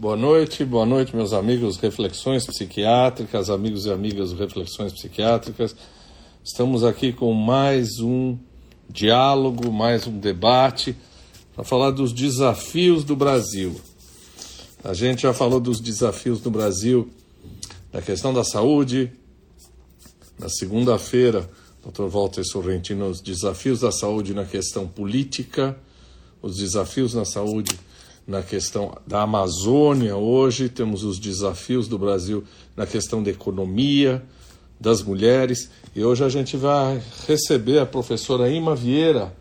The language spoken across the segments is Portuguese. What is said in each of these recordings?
Boa noite, boa noite, meus amigos Reflexões Psiquiátricas, amigos e amigas Reflexões Psiquiátricas. Estamos aqui com mais um diálogo, mais um debate para falar dos desafios do Brasil. A gente já falou dos desafios do Brasil na questão da saúde. Na segunda-feira, Dr. Walter Sorrentino, os desafios da saúde na questão política, os desafios na saúde na questão da Amazônia hoje, temos os desafios do Brasil na questão da economia, das mulheres, e hoje a gente vai receber a professora Ima Vieira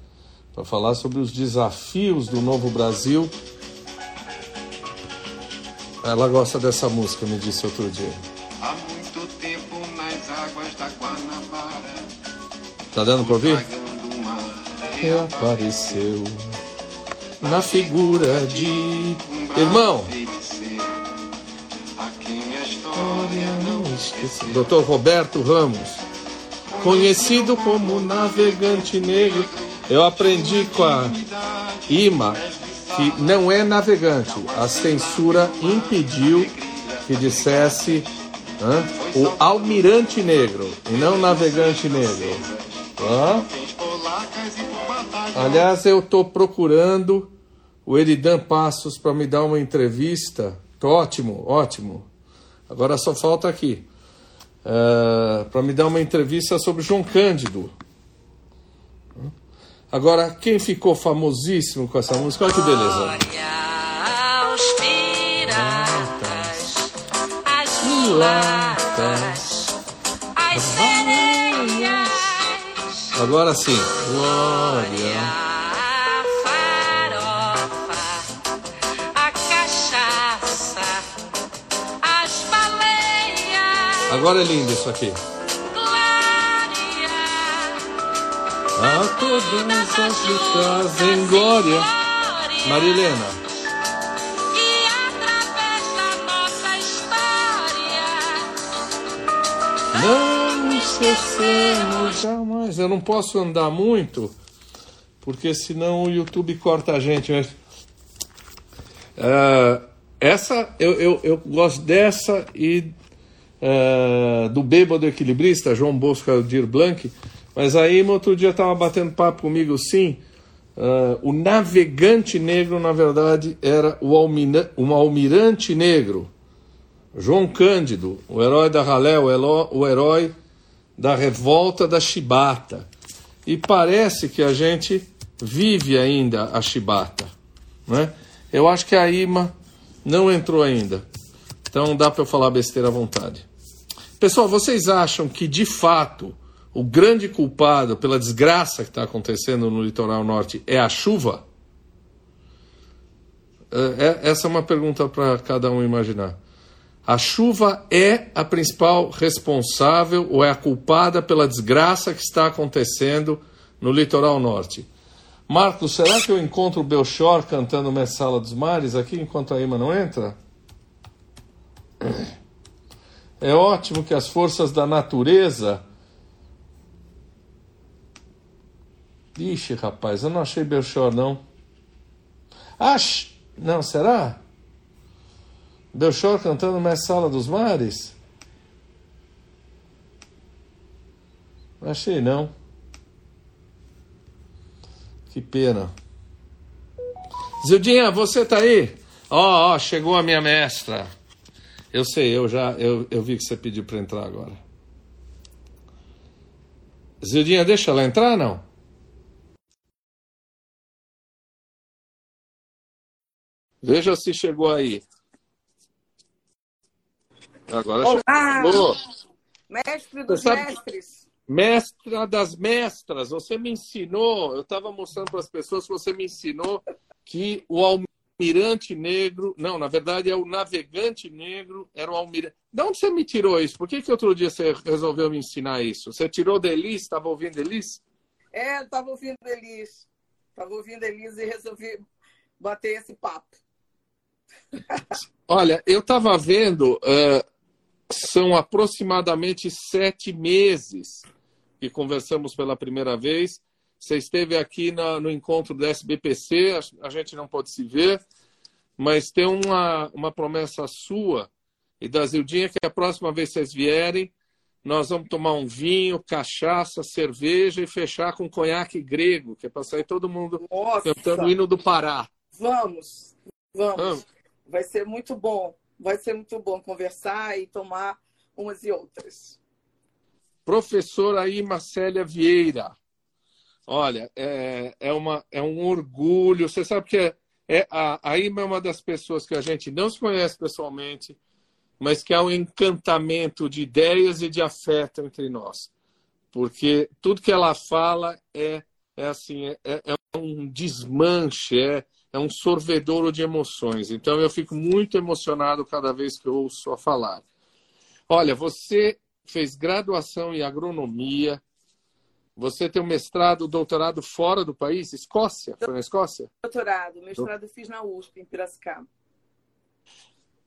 para falar sobre os desafios do novo Brasil. Ela gosta dessa música, me disse outro dia. Há muito tempo nas águas da Guanabara. Tá dando para ouvir? Reapareceu na figura de irmão. Dr. Roberto Ramos, conhecido como navegante negro. Eu aprendi com a Ima que não é navegante. A censura impediu que dissesse o almirante negro e não navegante negro. Aliás, eu estou procurando o Eridan Passos para me dar uma entrevista. Ótimo, ótimo. Agora só falta aqui. para me dar uma entrevista sobre João Cândido. Agora, quem ficou famosíssimo com essa música? Olha que beleza. Aos piratas, às mulatas, às sereias, Agora sim. Glória. Agora é lindo isso aqui. A todas as lutas em glória. Marilena. E através da nossa história, Não esquecemos jamais. Eu não posso andar muito, porque senão o YouTube corta a gente. Mas, Ah, essa, eu, eu, eu gosto dessa e ah, do Bêbado Equilibrista, João Bosco Aldir Blanc. Mas aí, outro dia, estava batendo papo comigo, sim. ah, o navegante negro, na verdade, era o, um almirante negro. João Cândido, o herói da ralé, o, o herói da revolta da chibata. E parece que a gente vive ainda a chibata. Né? Eu acho que a IMA não entrou ainda. Então dá para eu falar besteira à vontade. Pessoal, vocês acham que de fato o grande culpado pela desgraça que está acontecendo no litoral norte é a chuva? É- é- essa é uma pergunta para cada um imaginar. A chuva é a principal responsável ou é a culpada pela desgraça que está acontecendo no litoral norte? Marcos, será que eu encontro o Belchor cantando Messala dos Mares aqui enquanto a Ima não entra? É ótimo que as forças da natureza. Ixi, rapaz, eu não achei Belchor, não. Ach... Não, será? Belchor cantando Messala dos Mares? Achei não. Que pena. Zildinha, você tá aí? Ó, ó, chegou a minha mestra. Eu sei, eu já eu, eu vi que você pediu para entrar agora. Zildinha, deixa ela entrar não? Veja se chegou aí. Agora Olá, chegou. mestre dos sabe- mestres. Mestra das mestras, você me ensinou, eu estava mostrando para as pessoas que você me ensinou que o almirante negro, não, na verdade é o navegante negro, era o almirante. De onde você me tirou isso? Por que, que outro dia você resolveu me ensinar isso? Você tirou da Elis, estava ouvindo Elis? É, eu estava ouvindo Elis. Estava ouvindo Elis e resolvi bater esse papo. Olha, eu estava vendo, eh, são aproximadamente sete meses que conversamos pela primeira vez. Você esteve aqui na- no encontro do SBPC, a, a gente não pode se ver. mas tem uma, uma promessa sua e da Zildinha que a próxima vez que vocês vierem, nós vamos tomar um vinho, cachaça, cerveja e fechar com conhaque grego, que é para sair todo mundo Nossa, cantando o hino do Pará. vamos, vamos. Vamos. Vai ser muito bom. Vai ser muito bom conversar e tomar umas e outras. Professora Ima Célia Vieira. Olha, é, é, uma, é um orgulho. Você sabe que é, é, a, a Ima é uma das pessoas que a gente não se conhece pessoalmente, mas que há um encantamento de ideias e de afeto entre nós. Porque tudo que ela fala é, é assim, é, é um desmanche, é, é um sorvedouro de emoções. Então eu fico muito emocionado cada vez que eu ouço a falar. Olha, você fez graduação em agronomia, você tem um mestrado, doutorado fora do país, Escócia? Foi na Escócia? Doutorado, mestrado eu fiz na USP, em Piracicaba.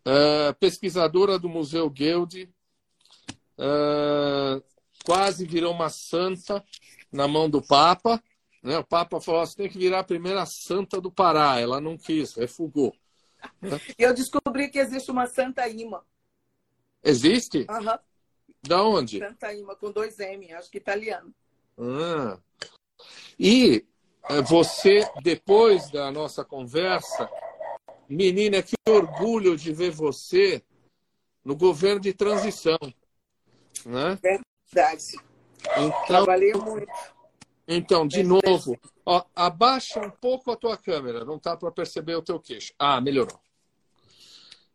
Uh, pesquisadora do Museu Guild, uh, quase virou uma santa na mão do Papa. Né? O Papa falou: você tem que virar a primeira santa do Pará. Ela não quis, refugou. E eu descobri que existe uma Santa Ima. Existe? Aham, Da onde? Santa Ima, com dois M, acho que italiano. Ah. E eh, você, depois da nossa conversa, menina, que orgulho de ver você no governo de transição. Né? Verdade. Então, Trabalhei muito. então, de novo, ó, abaixa um pouco a tua câmera, não tá para perceber o teu queixo. Ah, melhorou.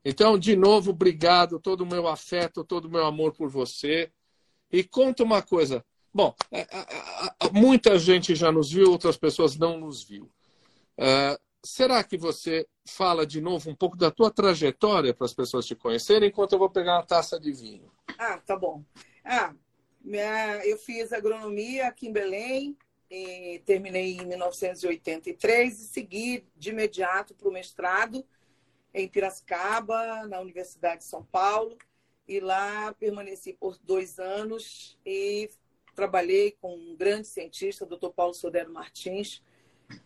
Então, de novo, obrigado, todo o meu afeto, todo o meu amor por você. E conta uma coisa. Bom, é, a- a- muita gente já nos viu, outras pessoas não nos viu. Será que você fala de novo um pouco da tua trajetória para as pessoas te conhecerem, enquanto eu vou pegar uma taça de vinho? Ah, tá bom. Ah, eu fiz agronomia aqui em Belém, terminei em 1983 e segui de imediato para o mestrado em Piracicaba, na Universidade de São Paulo. E lá permaneci por dois anos e trabalhei com um grande cientista, Dr. Paulo Sodero Martins,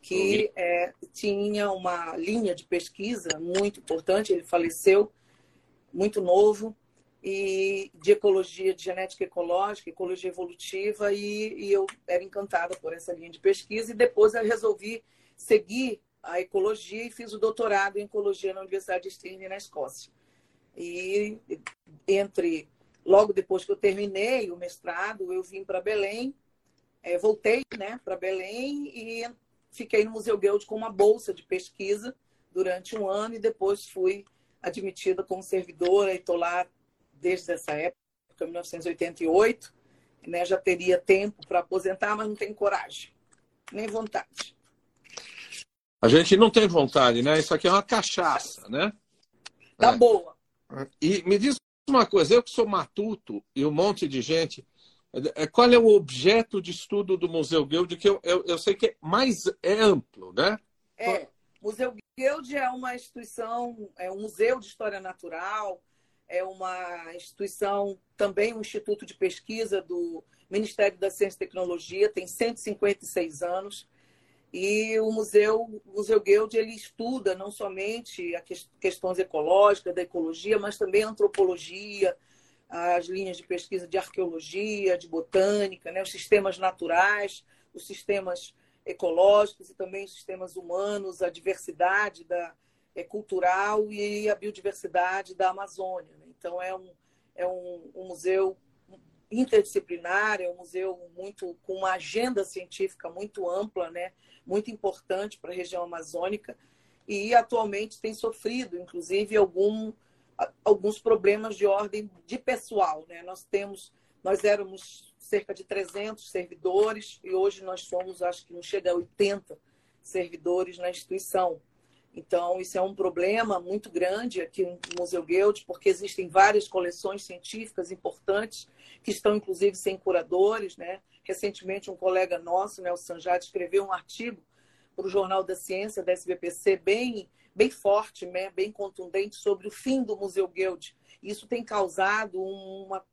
que é, tinha uma linha de pesquisa muito importante. Ele faleceu muito novo e de ecologia, de genética ecológica, ecologia evolutiva, e, e eu era encantada por essa linha de pesquisa. E depois eu resolvi seguir a ecologia e fiz o doutorado em ecologia na Universidade de Stirling, na Escócia. E entre logo depois que eu terminei o mestrado, eu vim para Belém, eh, voltei, né, para Belém e fiquei no Museu Guild com uma bolsa de pesquisa durante um ano e depois fui admitida como servidora e estou lá desde essa época, 1988. Né, já teria tempo para aposentar, mas não tenho coragem, nem vontade. A gente não tem vontade, né? Isso aqui é uma cachaça, né? Tá É. boa. E me diz uma coisa, eu que sou matuto e um monte de gente, é, qual é o objeto de estudo do Museu Guild, que eu, eu, eu sei que é mais é amplo, né? É, Museu Guild é uma instituição, é um museu de história natural, é uma instituição, também um instituto de pesquisa do Ministério da Ciência e Tecnologia, tem 156 anos. E o museu, o museu Guild, ele estuda não somente as ques- questões ecológicas, da ecologia, mas também a antropologia, as linhas de pesquisa de arqueologia, de botânica, né, os sistemas naturais, os sistemas ecológicos e também os sistemas humanos, a diversidade da, é, cultural e a biodiversidade da Amazônia. né? Então, é um, é um, um museu interdisciplinar, é um museu muito com uma agenda científica muito ampla, né? muito importante para a região amazônica e atualmente tem sofrido, inclusive, algum, alguns problemas de ordem de pessoal. Né? Nós temos, nós éramos cerca de 300 servidores e hoje nós somos, acho que não chega a 80 servidores na instituição. Então, isso é um problema muito grande aqui no Museu Guild, porque existem várias coleções científicas importantes que estão, inclusive, sem curadores. Né? Recentemente, um colega nosso, né, o Sanjad, escreveu um artigo para o Jornal da Ciência, da SBPC, bem, bem forte, né, bem contundente, sobre o fim do Museu Guild. Isso tem causado uma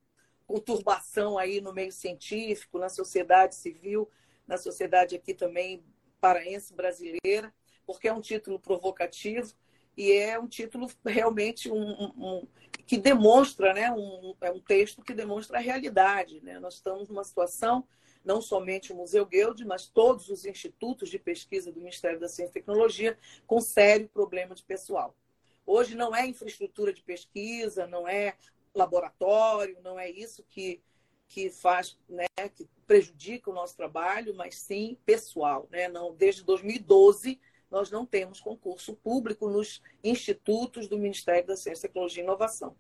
conturbação aí no meio científico, na sociedade civil, na sociedade aqui também paraense brasileira, porque é um título provocativo e é um título realmente um, um, um que demonstra, né, um, é um texto que demonstra a realidade. Né? Nós estamos numa situação, não somente o Museu Guild, mas todos os institutos de pesquisa do Ministério da Ciência e Tecnologia, com sério problema de pessoal. Hoje não é infraestrutura de pesquisa, não é laboratório, não é isso que, que faz, né, que prejudica o nosso trabalho, mas sim pessoal. Né? Não, desde 2012, nós não temos concurso público nos institutos do Ministério da Ciência, Tecnologia e Inovação.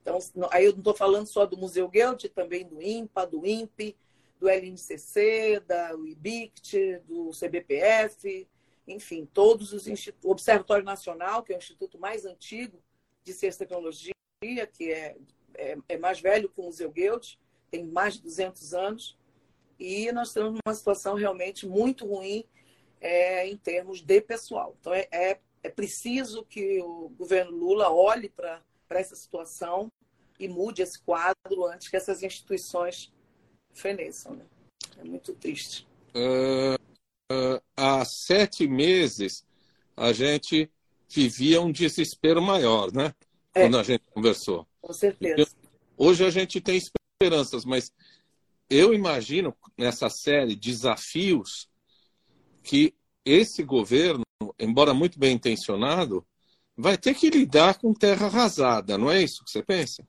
Então, aí eu não estou falando só do Museu Goethe, também do INPA, do INPE, do LNCC, da IBICT, do CBPF, enfim, todos os institutos. O Observatório Nacional, que é o instituto mais antigo de ciência e tecnologia, que é, é, é mais velho que o Museu Goethe, tem mais de 200 anos, e nós estamos numa situação realmente muito ruim é, em termos de pessoal. Então, é, é, é preciso que o governo Lula olhe para essa situação e mude esse quadro antes que essas instituições feneçam. Né? É muito triste. Uh, uh, há sete meses, a gente vivia um desespero maior, né? É. Quando a gente conversou. Com certeza. Hoje a gente tem esperanças, mas eu imagino nessa série Desafios que esse governo, embora muito bem intencionado, vai ter que lidar com terra arrasada, não é isso que você pensa?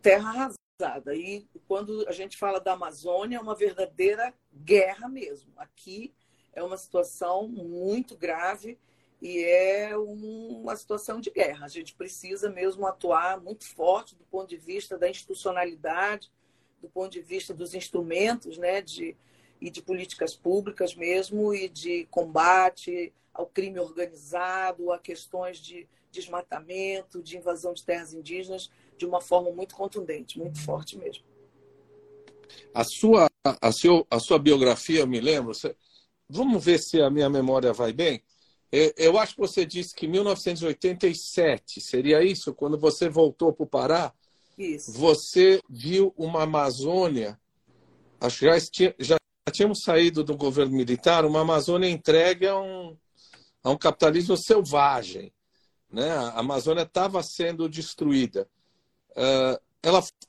Terra arrasada. E quando a gente fala da Amazônia, é uma verdadeira guerra mesmo. Aqui é uma situação muito grave e é uma situação de guerra. A gente precisa mesmo atuar muito forte do ponto de vista da institucionalidade, do ponto de vista dos instrumentos né, de, e de políticas públicas mesmo, e de combate ao crime organizado, a questões de desmatamento, de invasão de terras indígenas, de uma forma muito contundente, muito forte mesmo. A sua, a, seu, a sua biografia, eu me lembro, vamos ver se a minha memória vai bem. É, eu acho que você disse que 1987, seria isso? Quando você voltou para o Pará, isso. você viu uma Amazônia, acho que já, já tínhamos saído do governo militar, uma Amazônia entregue a um, a um capitalismo selvagem. Né? A Amazônia estava sendo destruída. Uh,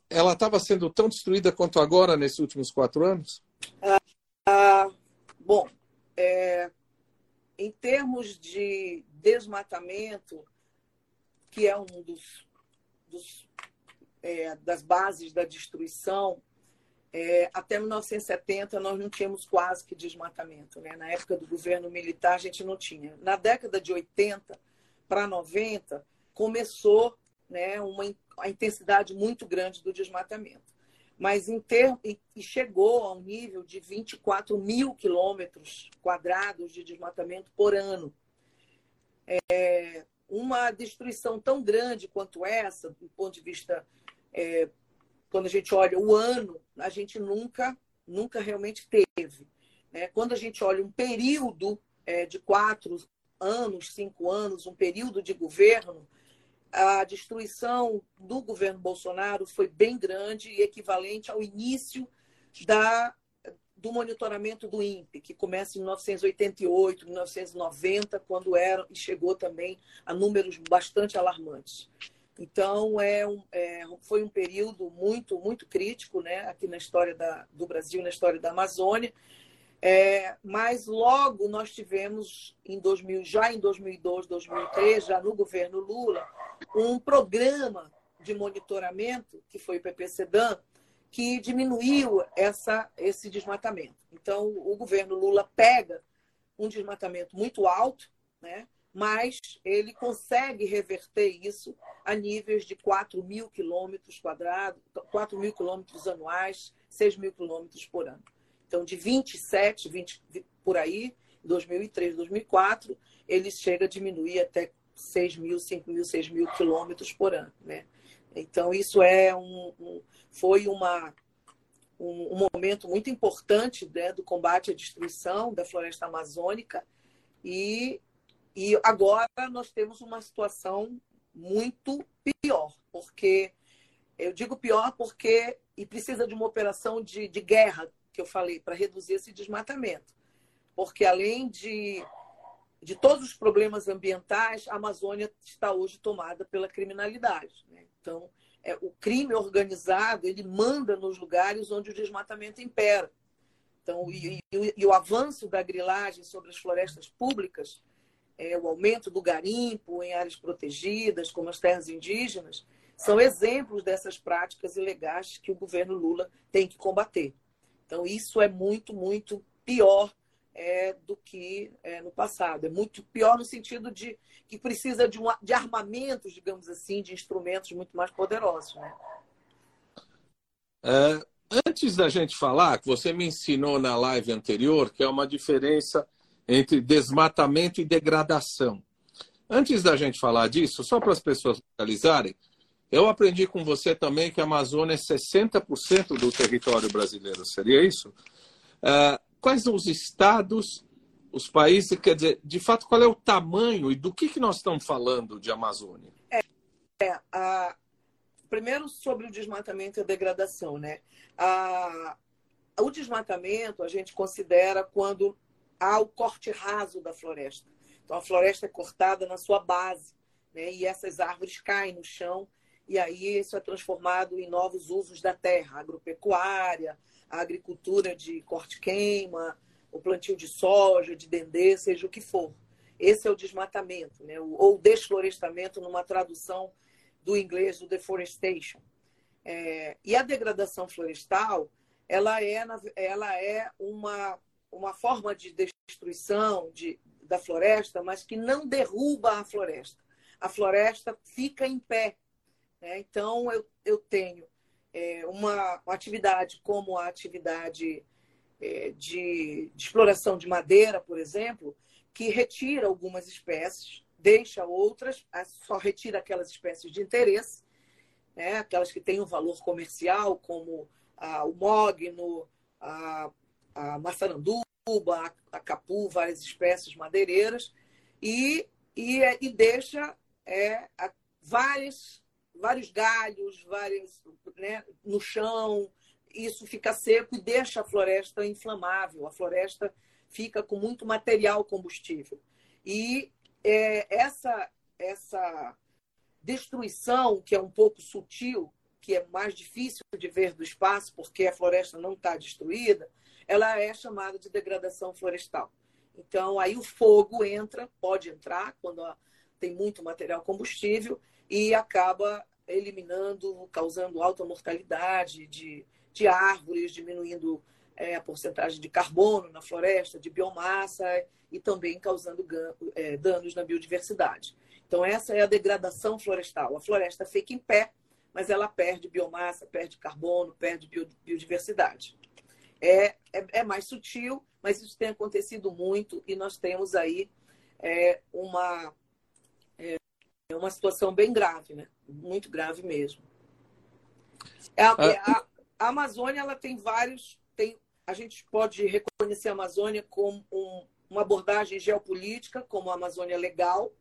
ela estava sendo tão destruída quanto agora, nesses últimos quatro anos? Ah, ah, bom, é, em termos de desmatamento, que é um dos, dos é, das bases da destruição, é, até 1970 nós não tínhamos quase que desmatamento. Né? Na época do governo militar a gente não tinha. Na década de 80 para 90 começou né, uma a intensidade muito grande do desmatamento. Mas em ter, e chegou a um nível de 24 mil quilômetros quadrados de desmatamento por ano. É, uma destruição tão grande quanto essa, do ponto de vista é, quando a gente olha o ano, a gente nunca, nunca realmente teve. Né? Quando a gente olha um período é, de quatro anos, cinco anos, um período de governo, a destruição do governo Bolsonaro foi bem grande e equivalente ao início da, do monitoramento do INPE, que começa em 1988, 1990, quando era e chegou também a números bastante alarmantes. Então, é, um, é, foi um período muito, muito crítico né, aqui na história da, do Brasil, na história da Amazônia. É, mas logo nós tivemos, em 2000, já em 2002, 2003, já no governo Lula, um programa de monitoramento, que foi o PPCDAM, que diminuiu essa, esse desmatamento. Então, o governo Lula pega um desmatamento muito alto, né? Mas ele consegue reverter isso a níveis de 4 mil quilômetros quadrados, 4 mil quilômetros anuais, 6 mil quilômetros por ano. Então, de 27, 20, por aí, 2003, 2004, ele chega a diminuir até 6 mil, 5 mil, 6 mil quilômetros por ano. Né? Então, isso é um, um foi uma, um, um, momento muito importante né, do combate à destruição da floresta amazônica e e agora nós temos uma situação muito pior, porque eu digo pior porque e precisa de uma operação de, de guerra que eu falei para reduzir esse desmatamento, porque além de de todos os problemas ambientais, a Amazônia está hoje tomada pela criminalidade. Né? Então, é, o crime organizado ele manda nos lugares onde o desmatamento impera. Então, e, e, e o avanço da grilagem sobre as florestas públicas, é, o aumento do garimpo em áreas protegidas, como as terras indígenas, são exemplos dessas práticas ilegais que o governo Lula tem que combater. Então, isso é muito, muito pior é, do que é, no passado. É muito pior no sentido de que precisa de, um, de armamentos, digamos assim, de instrumentos muito mais poderosos. Né? É, antes da gente falar, que você me ensinou na live anterior, que é uma diferença entre desmatamento e degradação. Antes da gente falar disso, só para as pessoas localizarem, eu aprendi com você também que a Amazônia é 60% do território brasileiro, seria isso? Uh, quais os estados, os países, quer dizer, de fato, qual é o tamanho e do que, que nós estamos falando de Amazônia? É, é a, primeiro sobre o desmatamento e a degradação, né? A, o desmatamento a gente considera quando há o corte raso da floresta. Então a floresta é cortada na sua base, né? E essas árvores caem no chão e aí isso é transformado em novos usos da terra, agropecuária, a agricultura de corte-queima, o plantio de soja, de dendê, seja o que for. Esse é o desmatamento, né? ou desflorestamento, numa tradução do inglês do deforestation. É, e a degradação florestal, ela é, ela é uma, uma forma de destruição de, da floresta, mas que não derruba a floresta. A floresta fica em pé. Né? Então, eu, eu tenho é, uma, atividade como a atividade é, de, de, exploração de madeira, por exemplo, que retira algumas espécies, deixa outras, só retira aquelas espécies de interesse, né? aquelas que têm um valor comercial, como o mogno, a, a maçaranduba, a, a capu, várias espécies madeireiras, e, e, e deixa é, várias vários galhos, vários né, no chão, isso fica seco e deixa a floresta inflamável. A floresta fica com muito material combustível. E é, essa, essa destruição, que é um pouco sutil, que é mais difícil de ver do espaço, porque a floresta não está destruída, ela é chamada de degradação florestal. Então, aí o fogo entra, pode entrar, quando tem muito material combustível, e acaba eliminando, causando alta mortalidade de, de árvores, diminuindo é, a porcentagem de carbono na floresta, de biomassa e também causando é, danos na biodiversidade. Então, essa é a degradação florestal. A floresta fica em pé, mas ela perde biomassa, perde carbono, perde biodiversidade. É, é, é mais sutil, mas isso tem acontecido muito e nós temos aí é, uma é uma situação bem grave, né? Muito grave mesmo. A, ah. a, a Amazônia ela tem vários. Tem, a gente pode reconhecer a Amazônia como um, uma abordagem geopolítica, como a Amazônia Legal,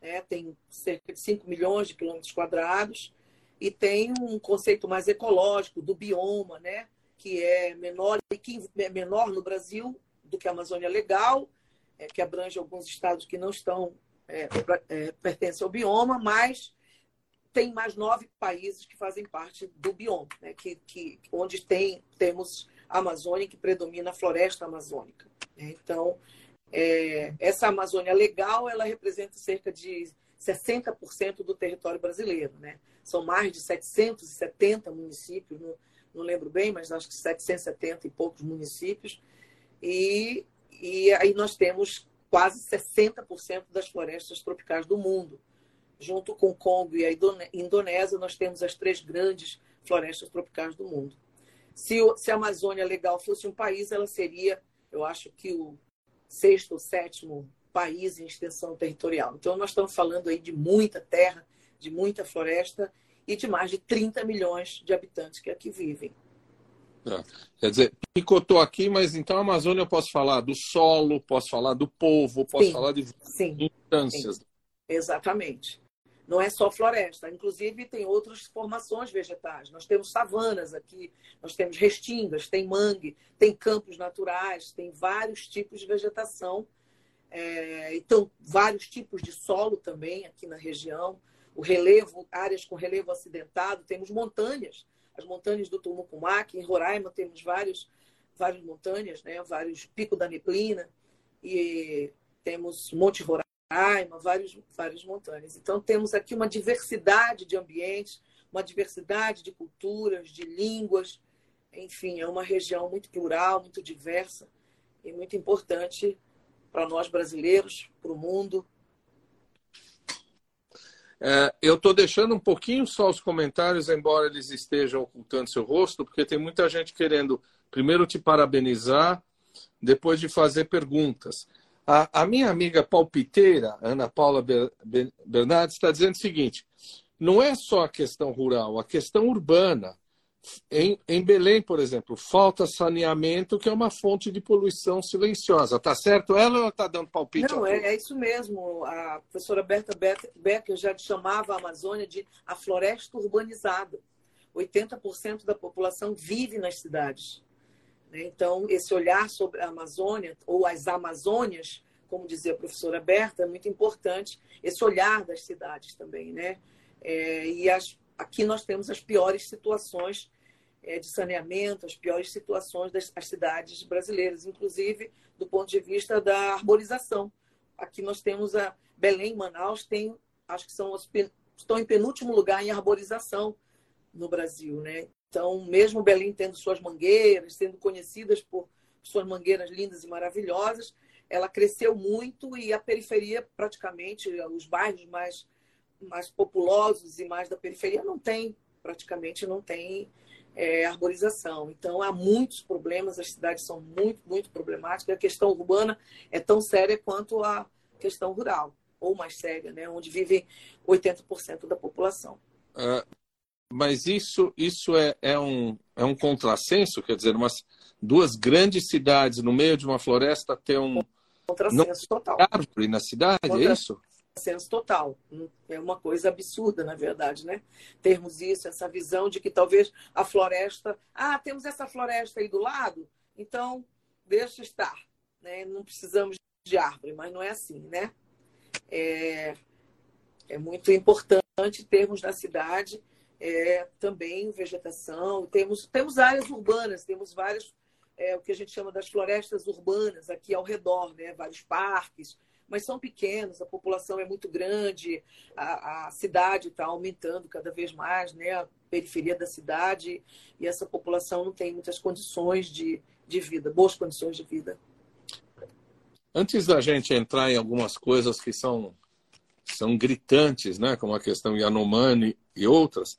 né? tem cerca de 5 milhões de quilômetros quadrados, e tem um conceito mais ecológico do bioma, né? Que é menor, que é menor no Brasil do que a Amazônia Legal, é, que abrange alguns estados que não estão é, é, pertence ao bioma, mas tem mais nove países que fazem parte do bioma, né? que, que, onde tem, temos a Amazônia, que predomina a floresta amazônica. Né? Então, é, essa Amazônia legal, ela representa cerca de 60% do território brasileiro. Né? São mais de 770 municípios, não, não lembro bem, mas acho que 770 e poucos municípios. E, e aí nós temos quase 60% das florestas tropicais do mundo. Junto com Congo e a Indonésia, nós temos as três grandes florestas tropicais do mundo. Se, se a Amazônia Legal fosse um país, ela seria, eu acho que o sexto ou sétimo país em extensão territorial. Então, nós estamos falando aí de muita terra, de muita floresta e de mais de 30 milhões de habitantes que aqui vivem. É. Quer dizer, picotou aqui, mas então a Amazônia eu posso falar do solo, posso falar do povo, posso sim, falar de instâncias. Sim. Exatamente. Não é só floresta, inclusive tem outras formações vegetais. Nós temos savanas aqui, nós temos restingas, tem mangue, tem campos naturais, tem vários tipos de vegetação É, então, vários tipos de solo também aqui na região. O relevo, áreas com relevo acidentado, temos montanhas, as montanhas do Tumucumac, em Roraima temos vários, várias montanhas, né? vários picos da neblina, e temos Monte Roraima, vários, várias montanhas. Então, temos aqui uma diversidade de ambientes, uma diversidade de culturas, de línguas, enfim, é uma região muito plural, muito diversa e muito importante para nós brasileiros, para o mundo. É, eu estou deixando um pouquinho só os comentários, embora eles estejam ocultando seu rosto, porque tem muita gente querendo primeiro te parabenizar, depois de fazer perguntas. A, a minha amiga palpiteira, Ana Paula Bernardes, está dizendo o seguinte: não é só a questão rural, a questão urbana. Em, em Belém, por exemplo, falta saneamento, que é uma fonte de poluição silenciosa. Tá certo ela ou está dando palpite? Não, é, é, isso mesmo. A professora Berta Becker já chamava a Amazônia de a floresta urbanizada. 80% da população vive nas cidades. Né? Então, esse olhar sobre a Amazônia, ou as Amazônias, como dizia a professora Berta, é muito importante, esse olhar das cidades também. Né? É, e as, aqui nós temos as piores situações é, de saneamento, as piores situações das cidades brasileiras, inclusive do ponto de vista da arborização. Aqui nós temos a Belém, Manaus, tem, acho que são os, estão em penúltimo lugar em arborização no Brasil, né? Então, mesmo Belém tendo suas mangueiras, sendo conhecidas por suas mangueiras lindas e maravilhosas, ela cresceu muito e a periferia, praticamente, os bairros mais mais populosos e mais da periferia não tem, praticamente não tem é, arborização. Então, há muitos problemas, as cidades são muito, muito problemáticas. A questão urbana é tão séria quanto a questão rural, ou mais séria, né? onde vivem 80% da população. Uh, mas isso, isso é, é, um, é um contrassenso? Quer dizer, umas duas grandes cidades no meio de uma floresta ter um. Contrassenso Não total. Árvore na cidade, Contra... é isso? Senso total. É uma coisa absurda, na verdade, né? Termos isso, essa visão de que talvez a floresta. Ah, temos essa floresta aí do lado, então deixa estar. Né? Não precisamos de árvore, mas não é assim, né? É, é muito importante termos na cidade é, também vegetação. Temos, temos áreas urbanas, temos várias, é, o que a gente chama das florestas urbanas aqui ao redor, né? vários parques mas são pequenos, a população é muito grande, a, a cidade está aumentando cada vez mais, né? a periferia da cidade, e essa população não tem muitas condições de, de vida, boas condições de vida. Antes da gente entrar em algumas coisas que são, são gritantes, né? como a questão Yanomami e outras,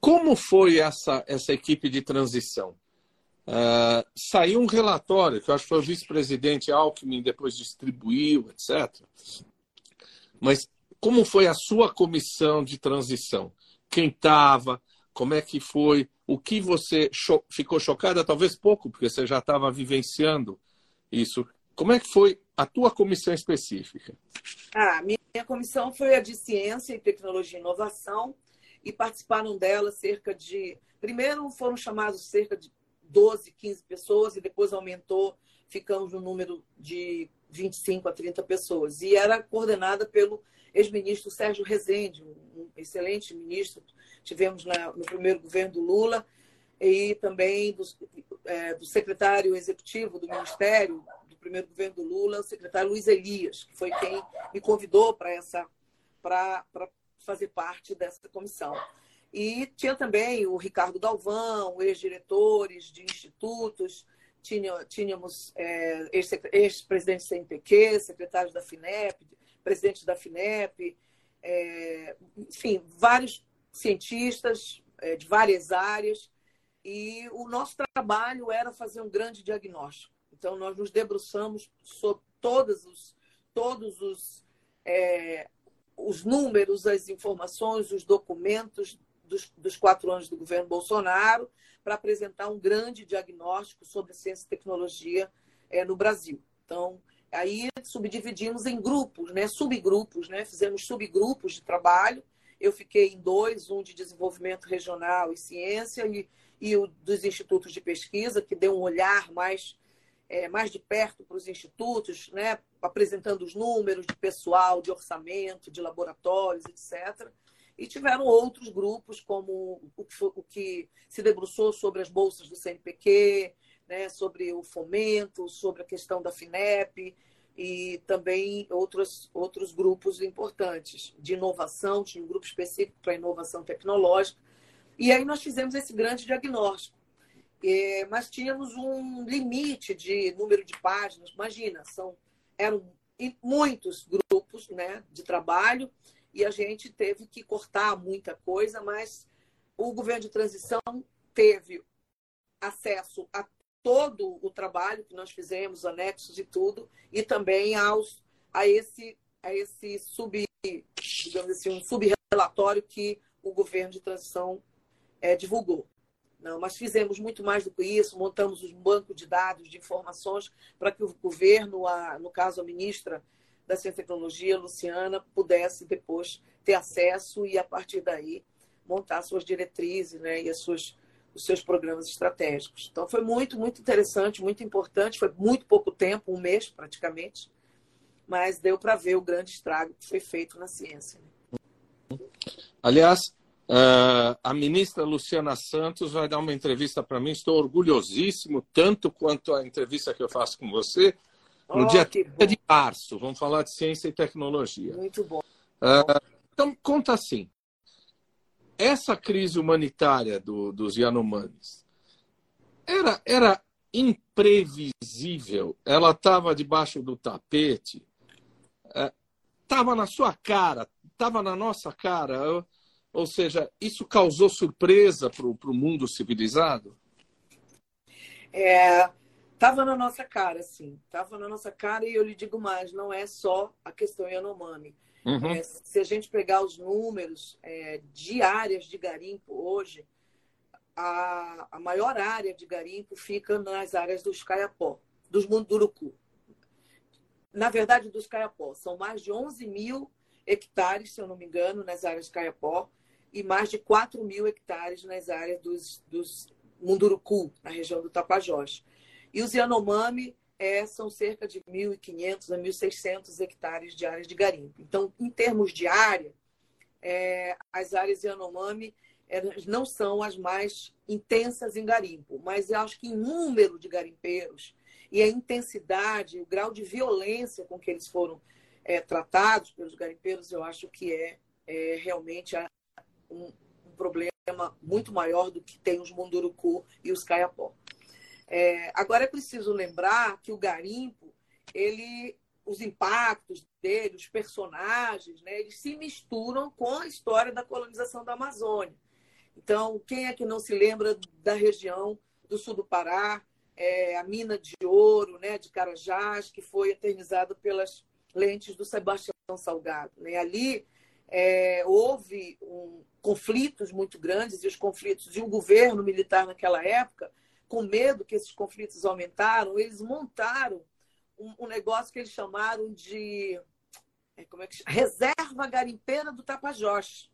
como foi essa, essa equipe de transição? Uh, saiu um relatório, que eu acho que foi o vice-presidente Alckmin depois distribuiu, etc. Mas como foi a sua comissão de transição? Quem estava? Como é que foi? O que você cho ficou chocada? Talvez pouco, porque você já estava vivenciando isso. Como é que foi a tua comissão específica? Ah, minha comissão foi a de Ciência e Tecnologia e Inovação e participaram dela cerca de... Primeiro foram chamados cerca de 12, 15 pessoas e depois aumentou, ficamos no número de 25 a 30 pessoas. E era coordenada pelo ex-ministro Sérgio Rezende, um excelente ministro. Tivemos na, no primeiro governo do Lula e também do, é, do secretário executivo do Ministério do primeiro governo do Lula, o secretário Luiz Elias, que foi quem me convidou para essa para fazer parte dessa comissão. E tinha também o Ricardo Galvão, ex-diretores de institutos, tinha, tínhamos é, ex-presidente do CNPq, secretário da FINEP, presidente da FINEP, é, enfim, vários cientistas é, de várias áreas. E o nosso trabalho era fazer um grande diagnóstico. Então, nós nos debruçamos sobre todos os, todos os, é, os números, as informações, os documentos dos, dos quatro anos do governo Bolsonaro para apresentar um grande diagnóstico sobre ciência e tecnologia é, no Brasil. Então, aí subdividimos em grupos, né, subgrupos, né, fizemos subgrupos de trabalho. Eu fiquei em dois, um de desenvolvimento regional e ciência e, e o dos institutos de pesquisa, que deu um olhar mais é, mais de perto para os institutos, né, apresentando os números de pessoal, de orçamento, de laboratórios, etc. E tiveram outros grupos, como o que, o que se debruçou sobre as bolsas do CNPq, né, sobre o fomento, sobre a questão da FINEP e também outros, outros grupos importantes de inovação, tinha um grupo específico para inovação tecnológica. E aí nós fizemos esse grande diagnóstico. É, mas tínhamos um limite de número de páginas. Imagina, são, eram muitos grupos né, de trabalho e a gente teve que cortar muita coisa, mas o governo de transição teve acesso a todo o trabalho que nós fizemos, anexos e tudo, e também aos, a esse, a esse sub, digamos assim, um subrelatório que o governo de transição é, divulgou. Não, mas fizemos muito mais do que isso, montamos um banco de dados, de informações, para que o governo, a, no caso a ministra da Ciência e Tecnologia, Luciana, pudesse depois ter acesso e, a partir daí, montar suas diretrizes né, e as suas, os seus programas estratégicos. Então, foi muito, muito interessante, muito importante. Foi muito pouco tempo, um mês praticamente, mas deu para ver o grande estrago que foi feito na ciência. Né? Aliás, Uh, a ministra Luciana Santos vai dar uma entrevista para mim. Estou orgulhosíssimo, tanto quanto a entrevista que eu faço com você, no oh, dia 30 de março. Vamos falar de ciência e tecnologia. Muito bom. Uh, então, conta assim: essa crise humanitária do, dos Yanomamis era, era imprevisível, ela estava debaixo do tapete, estava uh, na sua cara, estava na nossa cara. Ou seja, isso causou surpresa para o mundo civilizado? É, Estava na nossa cara, sim. Estava na nossa cara e eu lhe digo mais, não é só a questão Yanomami. Uhum. É, se a gente pegar os números é, de áreas de garimpo hoje, a, a maior área de garimpo fica nas áreas dos Caiapó, dos Munduruku. Na verdade, dos Caiapó. São mais de 11 mil hectares, se eu não me engano, nas áreas de Caiapó e mais de 4 mil hectares nas áreas dos, dos Munduruku, na região do Tapajós. E os Yanomami é, são cerca de 1.500 a 1.600 hectares de áreas de garimpo. Então, em termos de área, é, as áreas Yanomami não são as mais intensas em garimpo, mas eu acho que em número de garimpeiros e a intensidade, o grau de violência com que eles foram é, tratados pelos garimpeiros, eu acho que é, é realmente um, um, problema muito maior do que tem os Munduruku e os Caiapó. É, agora é preciso lembrar que o garimpo, ele, os impactos dele, os personagens, né, eles se misturam com a história da colonização da Amazônia. Então, quem é que não se lembra da região do sul do Pará, é, a mina de ouro, né, de Carajás, que foi eternizada pelas lentes do Sebastião Salgado. Né? Ali é, houve um, conflitos muito grandes e os conflitos de um governo militar naquela época, com medo que esses conflitos aumentaram, eles montaram um, um negócio que eles chamaram de é, como é que chama? reserva garimpeira do Tapajós.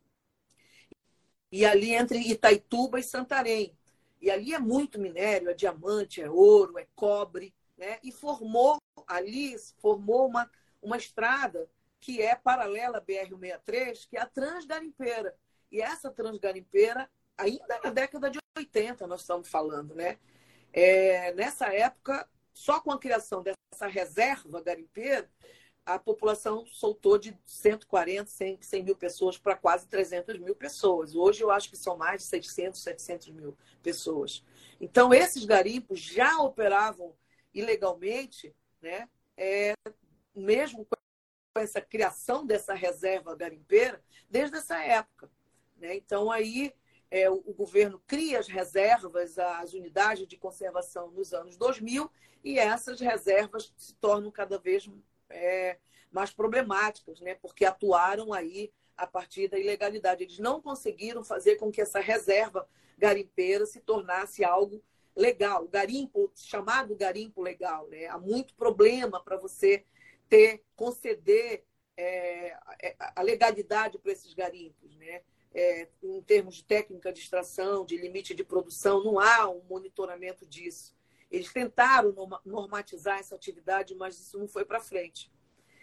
E ali entre Itaituba e Santarém. E ali é muito minério, é diamante, é ouro, é cobre, né? E formou ali formou uma, uma estrada que é paralela à BR-163, que é a Transgarimpeira. E essa Transgarimpeira, ainda na década de 80, nós estamos falando, né? É, nessa época, só com a criação dessa reserva garimpeira, a população soltou de 140, 100, 100 mil pessoas para quase 300 mil pessoas. Hoje eu acho que são mais de 600, 700 mil pessoas. Então, esses garimpos já operavam ilegalmente, né? É, mesmo com essa criação dessa reserva garimpeira desde essa época. Né? Então, aí é, o, governo cria as reservas, as unidades de conservação nos anos 2000, e essas reservas se tornam cada vez é, mais problemáticas, né? porque atuaram aí a partir da ilegalidade. Eles não conseguiram fazer com que essa reserva garimpeira se tornasse algo legal, garimpo, chamado garimpo legal. Né? Há muito problema para você ter, conceder é a legalidade para esses garimpos, né? É, em termos de técnica de extração, de limite de produção, não há um monitoramento disso. Eles tentaram normatizar essa atividade, mas isso não foi para frente.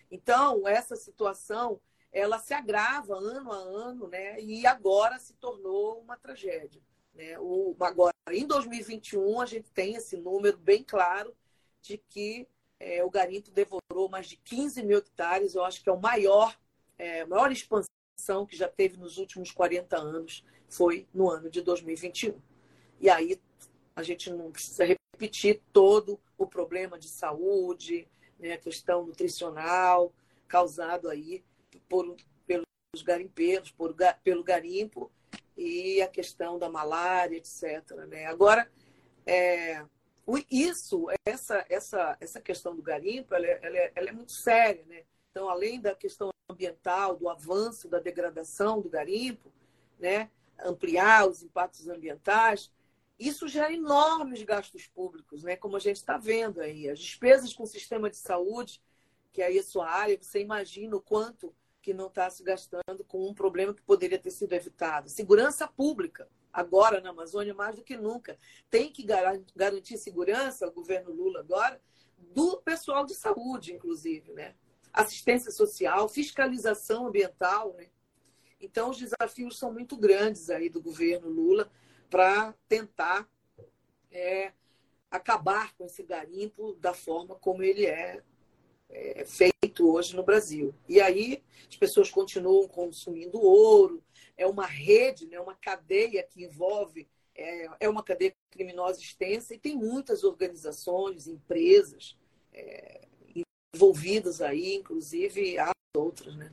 Então, essa situação ela se agrava ano a ano, né? E agora se tornou uma tragédia. Né? O, agora, em 2021, a gente tem esse número bem claro de que é, o garimpo devorou mais de 15 mil hectares. Eu acho que é o maior, é, maior expansão que já teve nos últimos 40 anos foi no ano de 2021. E aí a gente não precisa repetir todo o problema de saúde, né, a questão nutricional causado aí por, pelos garimpeiros, por, pelo garimpo e a questão da malária, etc. Né? Agora, é, isso, essa, essa, essa questão do garimpo, ela é, ela é, ela é muito séria. Né? Então, além da questão ambiental, do avanço da degradação do garimpo, né? ampliar os impactos ambientais, isso gera enormes gastos públicos, né? como a gente está vendo aí. As despesas com o sistema de saúde, que é a sua área, você imagina o quanto que não está se gastando com um problema que poderia ter sido evitado. Segurança pública, agora na Amazônia, mais do que nunca. Tem que garantir segurança, o governo Lula agora, do pessoal de saúde, inclusive, né? Assistência social, fiscalização ambiental, né? Então, os desafios são muito grandes aí do governo Lula para tentar é, acabar com esse garimpo da forma como ele é é, feito hoje no Brasil. E aí as pessoas continuam consumindo ouro, é uma rede, né, uma cadeia que envolve, é, é uma cadeia criminosa extensa e tem muitas organizações, empresas é, envolvidas aí, inclusive as outras. Né?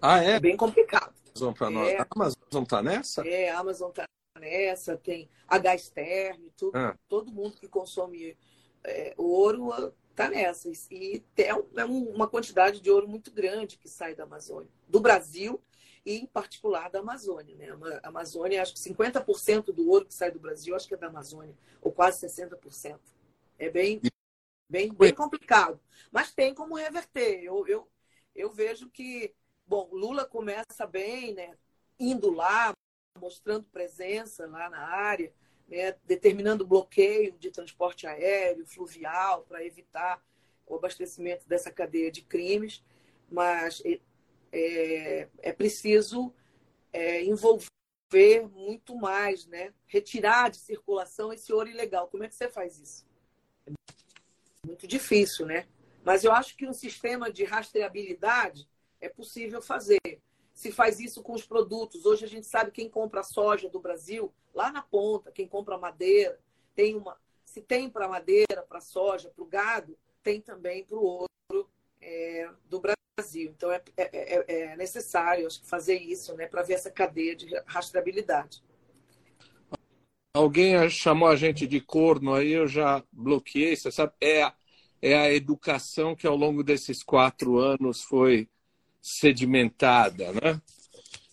Ah, é? É bem complicado. Amazon para nós. É. A Amazon está nessa? É, a Amazon está nessa, tem a Gasterme, tudo, Ah. todo mundo que consome é, ouro está nessa. E é, é um- uma quantidade de ouro muito grande que sai da Amazônia, do Brasil e, em particular, da Amazônia. Né? A Ma- a Amazônia, acho que 50% do ouro que sai do Brasil, acho que é da Amazônia, ou quase 60%. É bem, bem, bem complicado. Mas tem como reverter. Eu, eu, eu vejo que, bom, Lula começa bem, né? indo lá, mostrando presença lá na área, né, determinando bloqueio de transporte aéreo, fluvial, para evitar o abastecimento dessa cadeia de crimes, mas é, é, é preciso é, envolver muito mais, né? retirar de circulação esse ouro ilegal. Como é que você faz isso? Muito difícil, né? Mas eu acho que um sistema de rastreabilidade é possível fazer se faz isso com os produtos. Hoje a gente sabe quem compra soja do Brasil, lá na ponta, quem compra madeira, tem uma. Se tem para madeira, para soja, para o gado, tem também para o ouro é, do Brasil. Então é, é, é- é necessário, acho fazer isso, né, para ver essa cadeia de rastreabilidade. Alguém chamou a gente de corno, aí eu já bloqueei. Você sabe, é a, é a educação que ao longo desses quatro anos foi sedimentada, né?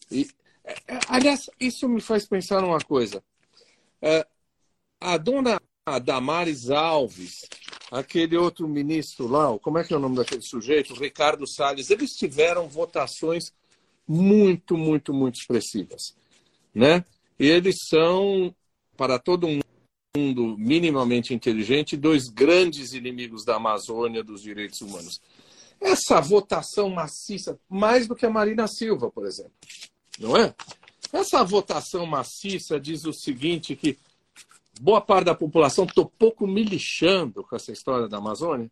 E, é, é, aliás, isso me faz pensar numa coisa. É, a dona Damares Alves, aquele outro ministro lá, como é que é o nome daquele sujeito? Ricardo Salles, eles tiveram votações muito, muito, muito expressivas, né? E eles são, para todo mundo minimamente inteligente, dois grandes inimigos da Amazônia dos direitos humanos. Essa votação maciça, mais do que a Marina Silva, por exemplo, não é? Essa votação maciça diz o seguinte, que boa parte da população estou pouco me lixando com essa história da Amazônia.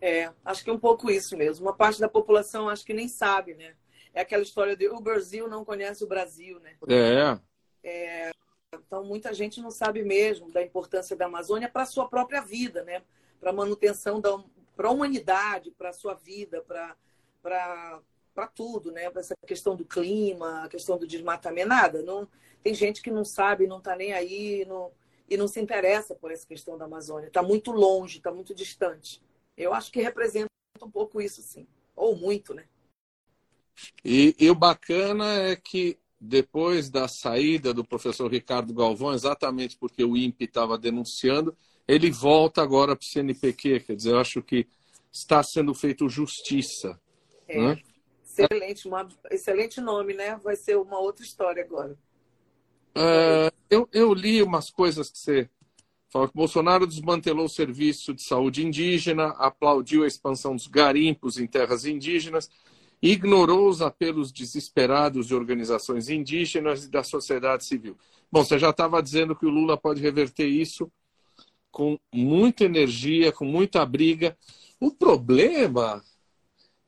É, acho que é um pouco isso mesmo. Uma parte da população acho que nem sabe, né? É aquela história de o Brasil não conhece o Brasil, né? É, Então, muita gente não sabe mesmo da importância da Amazônia para a sua própria vida, né? Para a manutenção da para a humanidade, para a sua vida, para tudo, né? Para essa questão do clima, a questão do desmatamento, nada. Não, tem gente que não sabe, não está nem aí não, e não se interessa por essa questão da Amazônia. Está muito longe, está muito distante. Eu acho que representa um pouco isso, sim. Ou muito, né? E, e o bacana é que depois da saída do professor Ricardo Galvão, exatamente porque o INPE estava denunciando, ele volta agora para o CNPq. Quer dizer, eu acho que está sendo feito justiça. É. né? Excelente, uma, excelente nome, né? Vai ser uma outra história agora. É, eu, eu li umas coisas que você Fala que Bolsonaro desmantelou o serviço de saúde indígena, aplaudiu a expansão dos garimpos em terras indígenas, ignorou os apelos desesperados de organizações indígenas e da sociedade civil. Bom, você já estava dizendo que o Lula pode reverter isso com muita energia, com muita briga. O problema,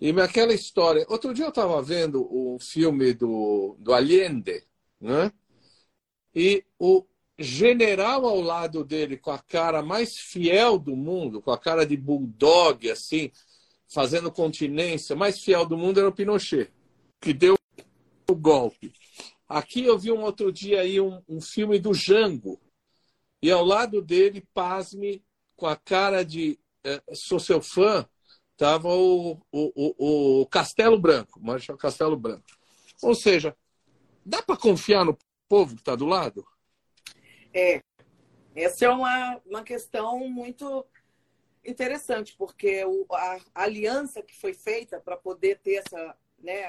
e aquela história. Outro dia eu estava vendo o filme do, do Allende, né? E o general ao lado dele, com a cara mais fiel do mundo, com a cara de bulldog, assim, fazendo continência, mais fiel do mundo era o Pinochet, que deu o golpe. Aqui eu vi um outro dia aí um, um filme do Jango, e ao lado dele, pasme, com a cara de eh, sou seu fã, estava o, o, o, o, Castelo Branco, Marechal Castelo Branco. Ou seja, dá para confiar no povo que está do lado? É, essa é uma, uma questão muito interessante, porque o, a, aliança que foi feita para poder ter essa, né,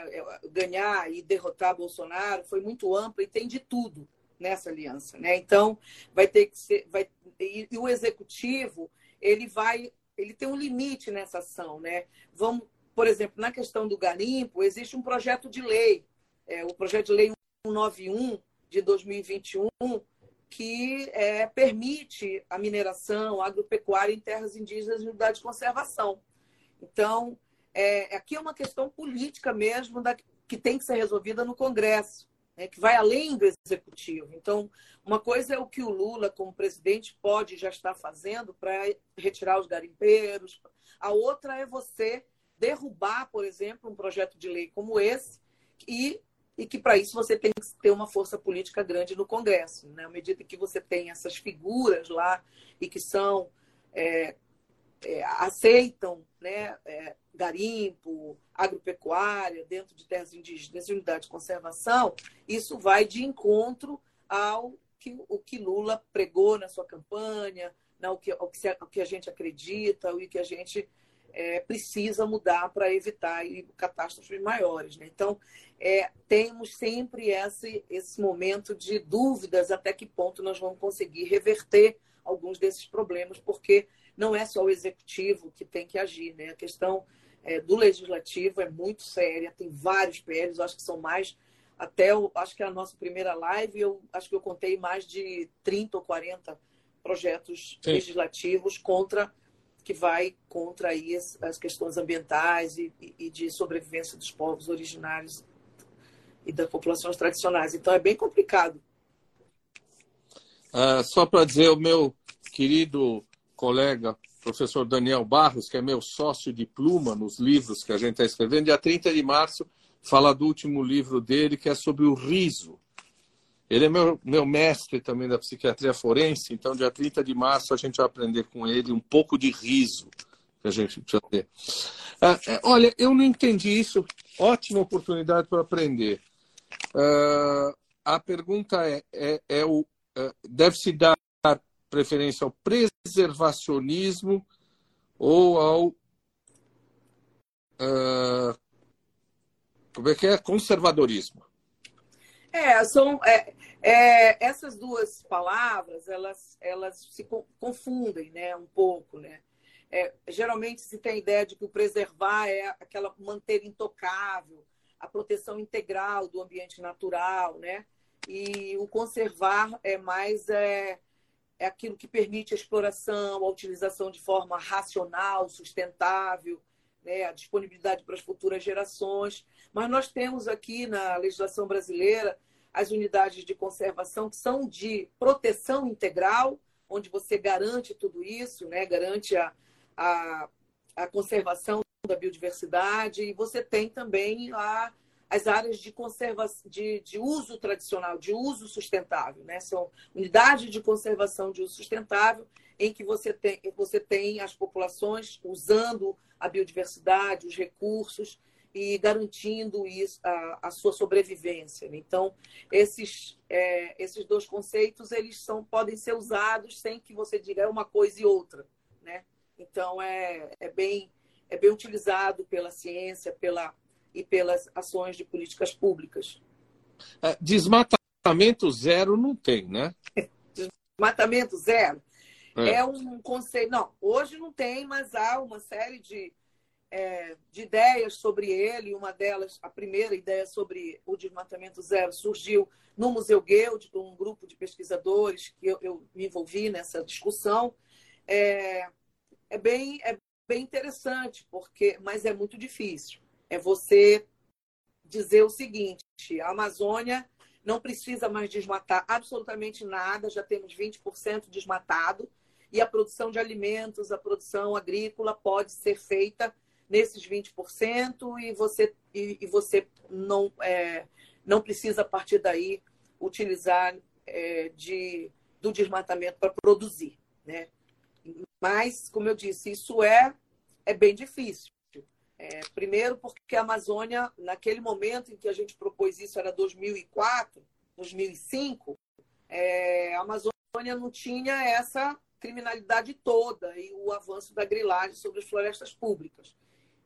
ganhar e derrotar Bolsonaro foi muito ampla e tem de tudo nessa aliança, né? Então vai ter que ser, vai e, e o executivo ele vai, ele tem um limite nessa ação, né? Vamos, por exemplo, na questão do garimpo existe um projeto de lei, é, o projeto de lei 191 de 2021 que é, permite a mineração agropecuária em terras indígenas em unidade de conservação. Então, é, aqui é uma questão política mesmo da, que tem que ser resolvida no Congresso, né, que vai além do Executivo. Então, uma coisa é o que o Lula, como presidente, pode já estar fazendo para retirar os garimpeiros, a outra é você derrubar, por exemplo, um projeto de lei como esse e e que para isso você tem que ter uma força política grande no Congresso. Né? À medida que você tem essas figuras lá e que são é, é, aceitam né, é, garimpo, agropecuária dentro de terras indígenas e unidade de conservação, isso vai de encontro ao que, o que Lula pregou na sua campanha, ao, que, ao, que, que a gente acredita, o que a gente é, precisa mudar para evitar catástrofes maiores. Né? Então, é, temos sempre esse, esse momento de dúvidas até que ponto nós vamos conseguir reverter alguns desses problemas, porque não é só o executivo que tem que agir. Né? A questão é, do legislativo é muito séria, tem vários PLs, acho que são mais. Até eu, acho que é a nossa primeira live, eu acho que eu contei mais de 30 ou 40 projetos Sim. legislativos contra que vai contra aí as, as questões ambientais e, e, de sobrevivência dos povos originários e das populações tradicionais. Então é bem complicado. Uh, só para dizer, o meu querido colega, professor Daniel Barros, que é meu sócio de pluma nos livros que a gente está escrevendo, dia 30 de março, fala do último livro dele, que é sobre o riso. Ele é meu, meu mestre também da psiquiatria forense, então dia 30 de março a gente vai aprender com ele um pouco de riso que a gente precisa ter. Ah, é, olha, eu não entendi isso. Ótima oportunidade para aprender. Ah, a pergunta é, é, é o é, deve-se dar preferência ao preservacionismo ou ao ah, como é que é conservadorismo? É, são é, é, essas duas palavras elas elas se confundem, né, um pouco, né? É, geralmente se tem a ideia de que o preservar é aquela manter intocável, a proteção integral do ambiente natural, né? E o conservar é mais é, é aquilo que permite a exploração, a utilização de forma racional, sustentável, né? a disponibilidade para as futuras gerações. Mas nós temos aqui na legislação brasileira as unidades de conservação que são de proteção integral, onde você garante tudo isso, né? garante a, a, a conservação da biodiversidade, e você tem também a, as áreas de, conserva de, de uso tradicional, de uso sustentável. Né? São unidades de conservação de uso sustentável, em que você tem, você tem as populações usando a biodiversidade, os recursos, e garantindo isso, a, a sua sobrevivência. Né? Então, esses, é, esses dois conceitos eles são, podem ser usados sem que você diga é uma coisa e outra. Né? Então, é, é, bem, é bem utilizado pela ciência pela, e pelas ações de políticas públicas. É, desmatamento zero não tem, né? Desmatamento zero. É. É, um conceito. Não, hoje não tem, mas há uma série de, é, de ideias sobre ele. Uma delas, a primeira ideia sobre o desmatamento zero, surgiu no Museu Guild, um grupo de pesquisadores que eu, eu me envolvi nessa discussão. É, é, bem, é bem interessante, porque, mas é muito difícil. É você dizer o seguinte: a Amazônia não precisa mais desmatar absolutamente nada, já temos 20% desmatado, e a produção de alimentos, a produção agrícola pode ser feita nesses 20%, e você, e, e você não, é, não precisa, a partir daí, utilizar é, de, do desmatamento para produzir. Né? Mas, como eu disse, isso é, é bem difícil. É, primeiro, porque a Amazônia, naquele momento em que a gente propôs isso, era 2004, 2005, é, a Amazônia não tinha essa criminalidade toda e o avanço da grilagem sobre as florestas públicas.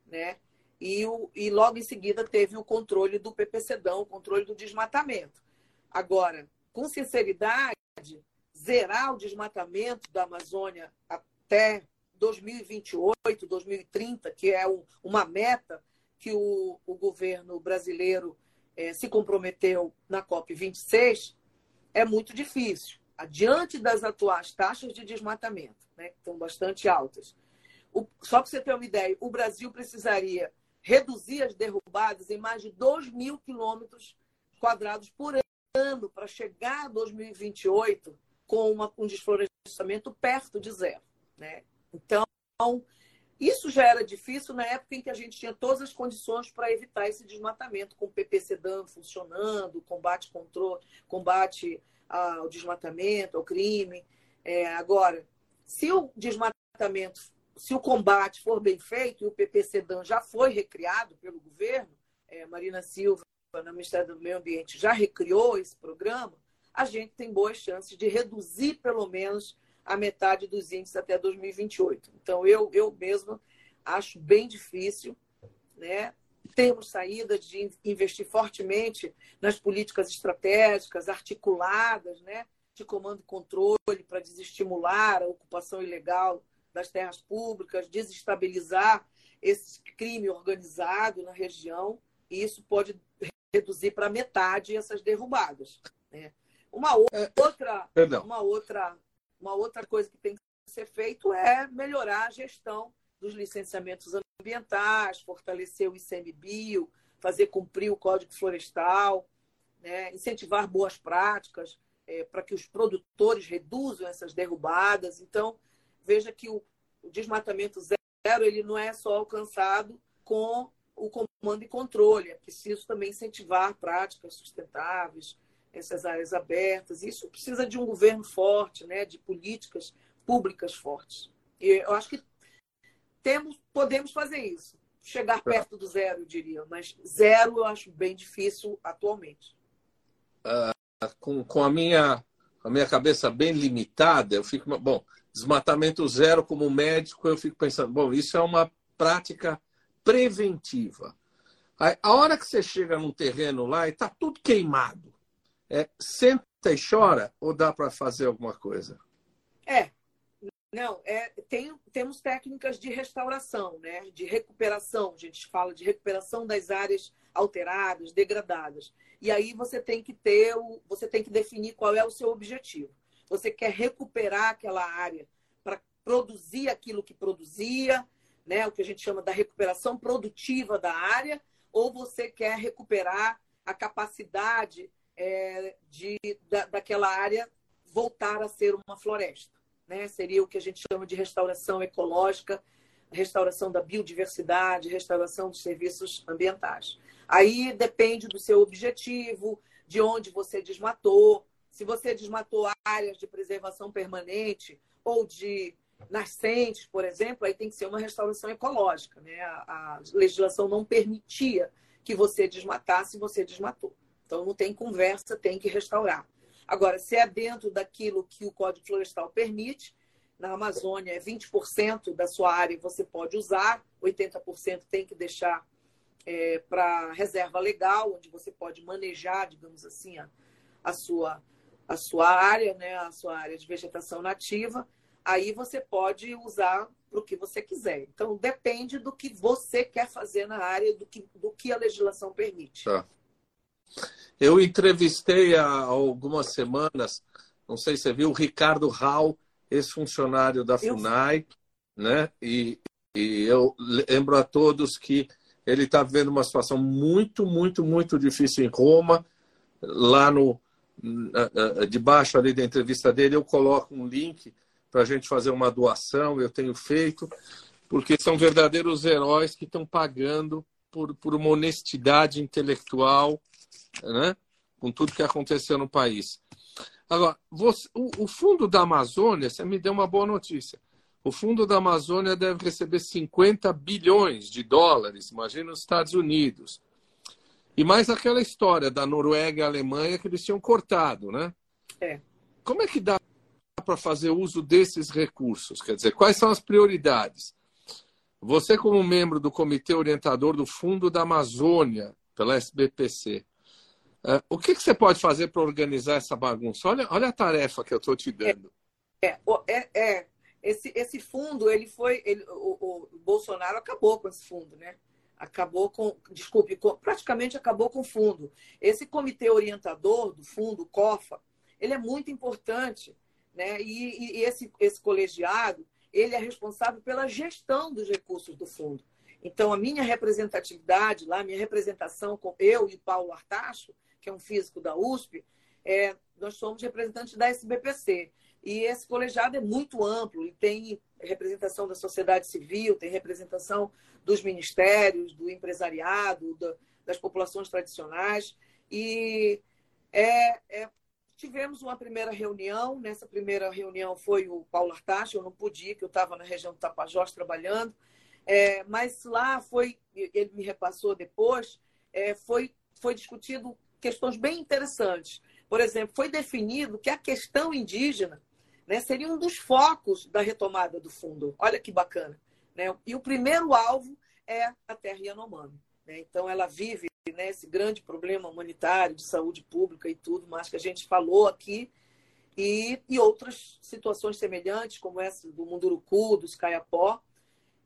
Né? E, o, e logo em seguida teve o controle do PPCdão, o controle do desmatamento. Agora, com sinceridade, zerar o desmatamento da Amazônia até 2028, 2030, que é um, uma meta que o, o governo brasileiro eh, se comprometeu na COP26, é muito difícil. Adiante das atuais taxas de desmatamento, né, que estão bastante altas. O, só para você ter uma ideia, o Brasil precisaria reduzir as derrubadas em mais de 2 mil quilômetros quadrados por ano para chegar a 2028 com uma, um desflorestamento perto de zero. Né? Então, isso já era difícil na época em que a gente tinha todas as condições para evitar esse desmatamento, com o PPCDAM funcionando, combate, controle, combate ao desmatamento, ao crime. É, agora, se o desmatamento, se o combate for bem feito, e o PPCDAM já foi recriado pelo governo, é, Marina Silva, no Ministério do Meio Ambiente, já recriou esse programa, a gente tem boas chances de reduzir, pelo menos, a metade dos índices até 2028. Então, eu, eu mesma acho bem difícil, né? Temos saídas de investir fortemente nas políticas estratégicas, articuladas, né? De comando e controle para desestimular a ocupação ilegal das terras públicas, desestabilizar esse crime organizado na região, e isso pode reduzir para metade essas derrubadas. Né? Uma outra, uma outra uma outra coisa que tem que ser feito é melhorar a gestão dos licenciamentos ambientais, fortalecer o ICMBio, fazer cumprir o Código Florestal, né? incentivar boas práticas é, para que os produtores reduzam essas derrubadas. Então, veja que o, o desmatamento zero ele não é só alcançado com o comando e controle, é preciso também incentivar práticas sustentáveis, essas áreas abertas. Isso precisa de um governo forte, né, de políticas públicas fortes. E eu acho que temos, podemos fazer isso. Chegar perto do zero, eu diria, mas zero eu acho bem difícil atualmente. Uh, com, com a minha a minha cabeça bem limitada, eu fico bom, desmatamento zero como médico, eu fico pensando, bom, isso é uma prática preventiva. A hora que você chega num terreno lá e está tudo queimado, é, senta e chora ou dá para fazer alguma coisa? É, não, é, tem, temos técnicas de restauração, né? de recuperação. A gente fala de recuperação das áreas alteradas, degradadas. E aí você tem que ter, o, você tem que definir qual é o seu objetivo. Você quer recuperar aquela área para produzir aquilo que produzia, né? o que a gente chama da recuperação produtiva da área, ou você quer recuperar a capacidade é, de, da, daquela área voltar a ser uma floresta. Né? Seria o que a gente chama de restauração ecológica, restauração da biodiversidade, restauração dos serviços ambientais. Aí depende do seu objetivo, de onde você desmatou. Se você desmatou áreas de preservação permanente ou de nascentes, por exemplo, aí tem que ser uma restauração ecológica. Né? A, a legislação não permitia que você desmatasse, você desmatou. Então, não tem conversa, tem que restaurar. Agora, se é dentro daquilo que o Código Florestal permite, na Amazônia é 20% da sua área você pode usar, 80% tem que deixar é, para reserva legal, onde você pode manejar, digamos assim, a, a, sua, a sua área, né, a sua área de vegetação nativa. aí você pode usar para o que você quiser. Então, depende do que você quer fazer na área, do que, do que a legislação permite. Tá. Eu entrevistei há algumas semanas, não sei se você viu, o Ricardo Rau, ex-funcionário da Eu- FUNAI, né? E, e eu lembro a todos que ele está vivendo uma situação muito, muito, muito difícil em Roma. Lá no debaixo ali da entrevista dele, eu coloco um link para a gente fazer uma doação. Eu tenho feito, porque são verdadeiros heróis que estão pagando por, por uma honestidade intelectual, né? com tudo que aconteceu no país. Agora, você- o, o Fundo da Amazônia, você me deu uma boa notícia. O Fundo da Amazônia deve receber 50 bilhões de dólares, imagina os Estados Unidos. E mais aquela história da Noruega e Alemanha que eles tinham cortado, né? É. Como é que dá para fazer uso desses recursos? Quer dizer, quais são as prioridades? Você, como membro do Comitê Orientador do Fundo da Amazônia, pela SBPC, eh, o que, que você pode fazer para organizar essa bagunça? Olha, olha a tarefa que eu estou te dando. É, é, é. Esse, esse fundo, ele foi. Ele, o, o Bolsonaro acabou com esse fundo, né? Acabou com. Desculpe, com- praticamente acabou com o fundo. Esse comitê orientador do fundo, o COFA, ele é muito importante, né? E, e- esse, esse colegiado, ele é responsável pela gestão dos recursos do fundo. Então, a minha representatividade lá, minha representação com eu e Paulo Artacho, que é um físico da USP, é, nós somos representantes da SBPC. E esse colegiado é muito amplo, ele tem representação da sociedade civil, tem representação dos ministérios, do empresariado, da- das populações tradicionais. E é, é, tivemos uma primeira reunião. Nessa primeira reunião foi o Paulo Artacho, eu não pude ir, que eu estava na região do Tapajós trabalhando. É, mas lá foi, ele me repassou depois, é, foi, foi discutido questões bem interessantes. Por exemplo, foi definido que a questão indígena né, seria um dos focos da retomada do fundo. Olha que bacana. Né? E o primeiro alvo é a terra Yanomami. Né? Então, ela vive né, esse grande problema humanitário, de saúde pública e tudo mais que a gente falou aqui, e, e outras situações semelhantes, como essa do Munduruku, dos Caiapó.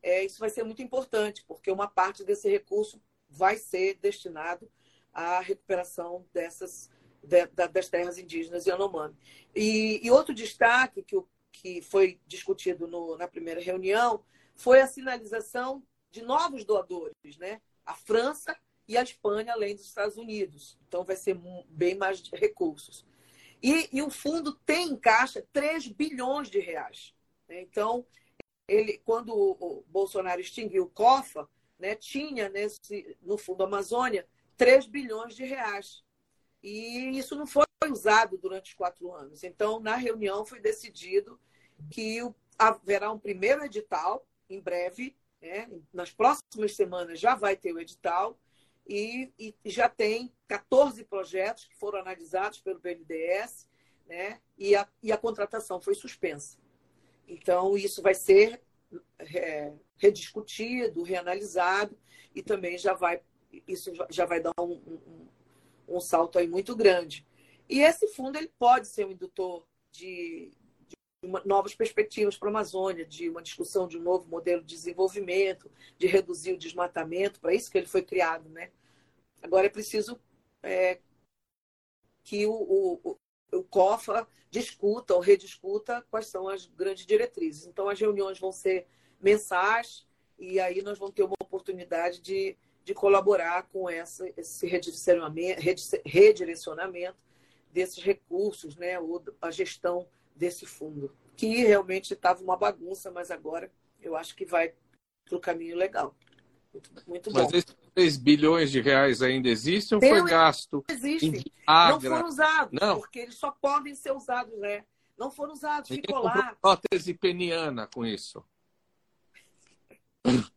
É, isso vai ser muito importante, porque uma parte desse recurso vai ser destinado à recuperação dessas de- da- das terras indígenas Yanomami. E, e outro destaque que, que foi discutido no- na primeira reunião foi a sinalização de novos doadores, né? A França e a Espanha, além dos Estados Unidos. Então, vai ser bem mais recursos. E, e o fundo tem em caixa 3 bilhões de reais. né? Então, ele, quando o Bolsonaro extinguiu o COFA, né, tinha nesse, no Fundo Amazônia 3 bilhões de reais. E isso não foi usado durante os quatro anos. Então, na reunião foi decidido que haverá um primeiro edital, em breve, né? nas próximas semanas já vai ter o edital, e, e já tem 14 projetos que foram analisados pelo BNDES, né? e, a, e a contratação foi suspensa. Então, isso vai ser é, rediscutido, reanalisado, e também já vai, isso já vai dar um, um, um salto aí muito grande. E esse fundo ele pode ser um indutor de, de uma, novas perspectivas para a Amazônia, de uma discussão de um novo modelo de desenvolvimento, de reduzir o desmatamento, para isso que ele foi criado. Né? Agora é preciso é, que o, o, o COFA discuta ou rediscuta quais são as grandes diretrizes. Então, as reuniões vão ser mensais e aí nós vamos ter uma oportunidade de, de colaborar com essa, esse redirecionamento, desses recursos, né, ou a gestão desse fundo, que realmente estava uma bagunça, mas agora eu acho que vai para o caminho legal. Muito, muito bom. Mas esses 3 bilhões de reais ainda existem ou foi gasto Existe. em Não foram usados, Não. porque eles só podem ser usados, né? Não foram usados, Ninguém ficou lá. prótese peniana com isso.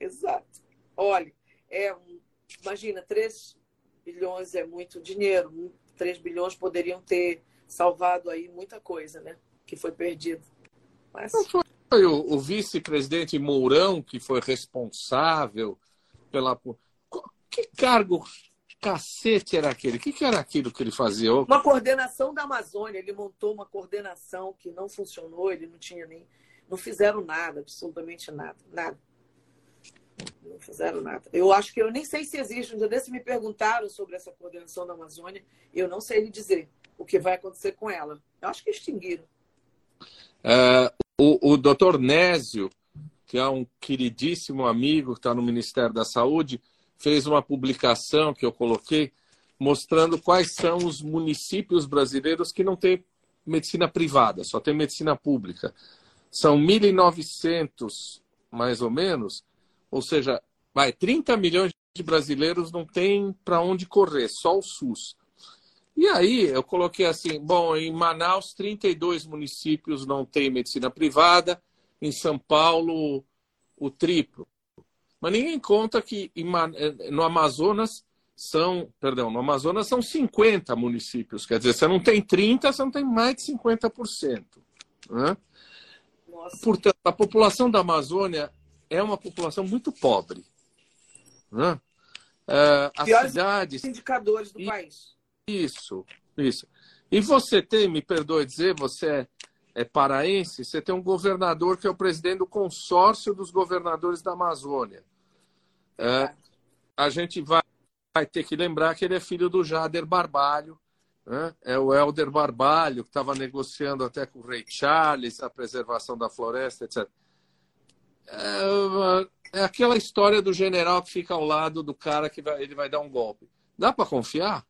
Exato. Olha, é um, imagina, 3 bilhões é muito dinheiro. 3 bilhões poderiam ter salvado aí muita coisa, né? Que foi perdido. Mas Não foi o, o vice-presidente Mourão que foi responsável pela. Que cargo cacete era aquele? O que, que era aquilo que ele fazia? Uma coordenação da Amazônia, ele montou uma coordenação que não funcionou, ele não tinha nem. Não fizeram nada, absolutamente nada. Nada. Não fizeram nada. Eu acho que eu nem sei se existe. Um dia desses me perguntaram sobre essa coordenação da Amazônia, eu não sei lhe dizer o que vai acontecer com ela. Eu acho que extinguiram. É, o, o doutor Nésio, que é um queridíssimo amigo que está no Ministério da Saúde, fez uma publicação que eu coloquei mostrando quais são os municípios brasileiros que não têm medicina privada, só tem medicina pública. São 1.900, mais ou menos, ou seja, vai 30 milhões de brasileiros não tem para onde correr, só o SUS. E aí eu coloquei assim, bom, em Manaus 32 municípios não têm medicina privada, em São Paulo o triplo. Mas ninguém conta que eh, no Amazonas são, perdão, no Amazonas são 50 municípios, quer dizer, você não tem 30, você não tem mais de 50%. Né? Nossa. Portanto, a população da Amazônia é uma população muito pobre. Né? Eh, as Piores cidades indicadores do país. isso, isso. E você tem, me perdoe dizer, você é, é paraense, você tem um governador que é o presidente do consórcio dos governadores da Amazônia. É, a gente vai, vai ter que lembrar que ele é filho do Jader Barbalho, né? é o Helder Barbalho, que estava negociando até com o rei Charles a preservação da floresta, etc. É, é aquela história do general que fica ao lado do cara que vai, ele vai dar um golpe. Dá para confiar?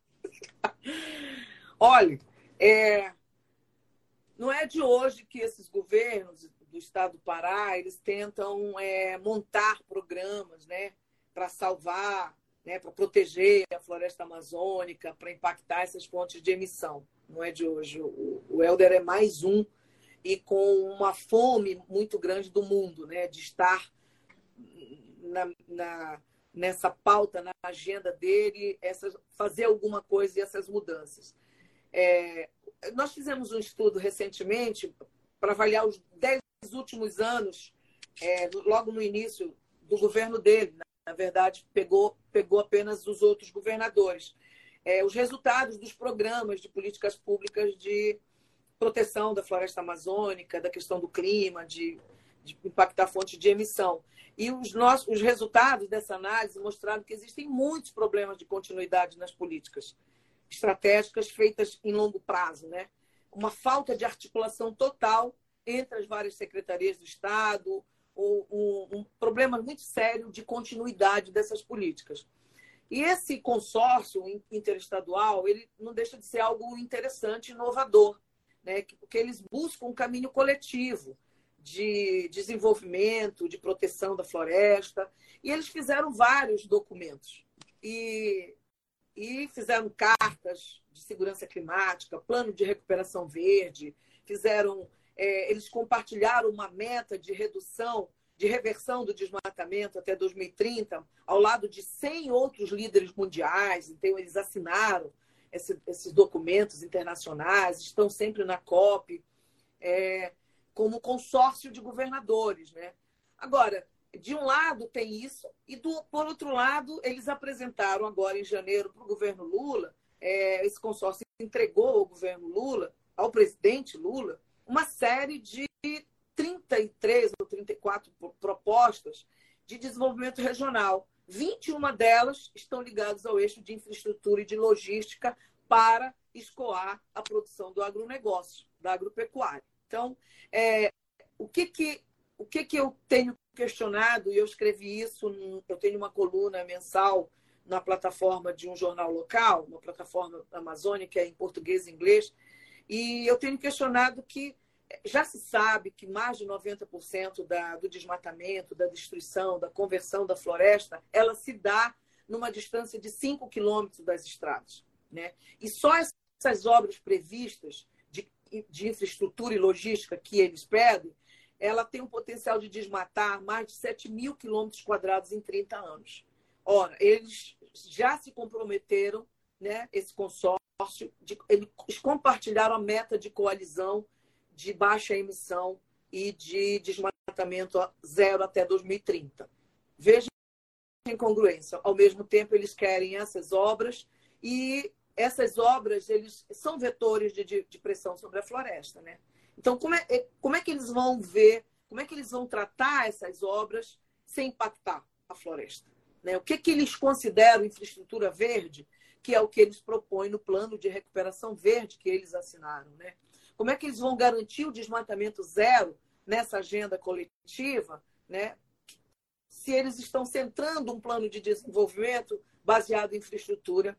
Olha, é, não é de hoje que esses governos do estado do Pará eles tentam é, montar programas né, para salvar, né, para proteger a floresta amazônica, para impactar essas fontes de emissão. Não é de hoje. O, o Helder é mais um e com uma fome muito grande do mundo, né, de estar na, na- nessa pauta, na agenda dele, essas, fazer alguma coisa e essas mudanças. É, nós fizemos um estudo recentemente para avaliar os dez últimos anos, é, logo no início do governo dele. Na verdade, pegou, pegou apenas os outros governadores. É, os resultados dos programas de políticas públicas de proteção da floresta amazônica, da questão do clima, de, de impactar fontes de emissão. E os, nossos, os resultados dessa análise mostraram que existem muitos problemas de continuidade nas políticas estratégicas feitas em longo prazo, né? Uma falta de articulação total entre as várias secretarias do Estado, ou um, um problema muito sério de continuidade dessas políticas. E esse consórcio in- interestadual, ele não deixa de ser algo interessante, inovador, né? Que- Porque eles buscam um caminho coletivo de desenvolvimento, de proteção da floresta, e eles fizeram vários documentos. E e fizeram cartas de segurança climática, plano de recuperação verde, fizeram, é, eles compartilharam uma meta de redução, de reversão do desmatamento até 2030, ao lado de 100 outros líderes mundiais. Então, eles assinaram esse- esses documentos internacionais, estão sempre na COP, é, como consórcio de governadores. Né? Agora, de um lado tem isso, e do, por outro lado, eles apresentaram agora em janeiro para o governo Lula, é, esse consórcio entregou ao governo Lula, ao presidente Lula, uma série de 33 ou 34 pro- propostas de desenvolvimento regional. 21 delas estão ligadas ao eixo de infraestrutura e de logística para escoar a produção do agronegócio, da agropecuária. Então, é, o que que o que, que eu tenho questionado, e eu escrevi isso, num- eu tenho uma coluna mensal na plataforma de um jornal local, uma plataforma amazônica em português e inglês, e eu tenho questionado que já se sabe que mais de 90% da, do desmatamento, da destruição, da conversão da floresta, ela se dá numa distância de 5 quilômetros das estradas. Né? E só essas obras previstas de, de infraestrutura e logística que eles pedem, ela tem um potencial de desmatar mais de 7 mil quilômetros quadrados em 30 anos. Ora, eles já se comprometeram, né, esse consórcio, de, eles compartilharam a meta de coalizão de baixa emissão e de desmatamento zero até 2030. Veja incongruência. Ao mesmo tempo, eles querem essas obras e essas obras eles são vetores de, de, de pressão sobre a floresta, né? Então, como é, é, como é que eles vão ver, como é que eles vão tratar essas obras sem impactar a floresta? Né? O que, que eles consideram infraestrutura verde, que é o que eles propõem no plano de recuperação verde que eles assinaram, né? Como é que eles vão garantir o desmatamento zero nessa agenda coletiva, né? Se eles estão centrando um plano de desenvolvimento baseado em infraestrutura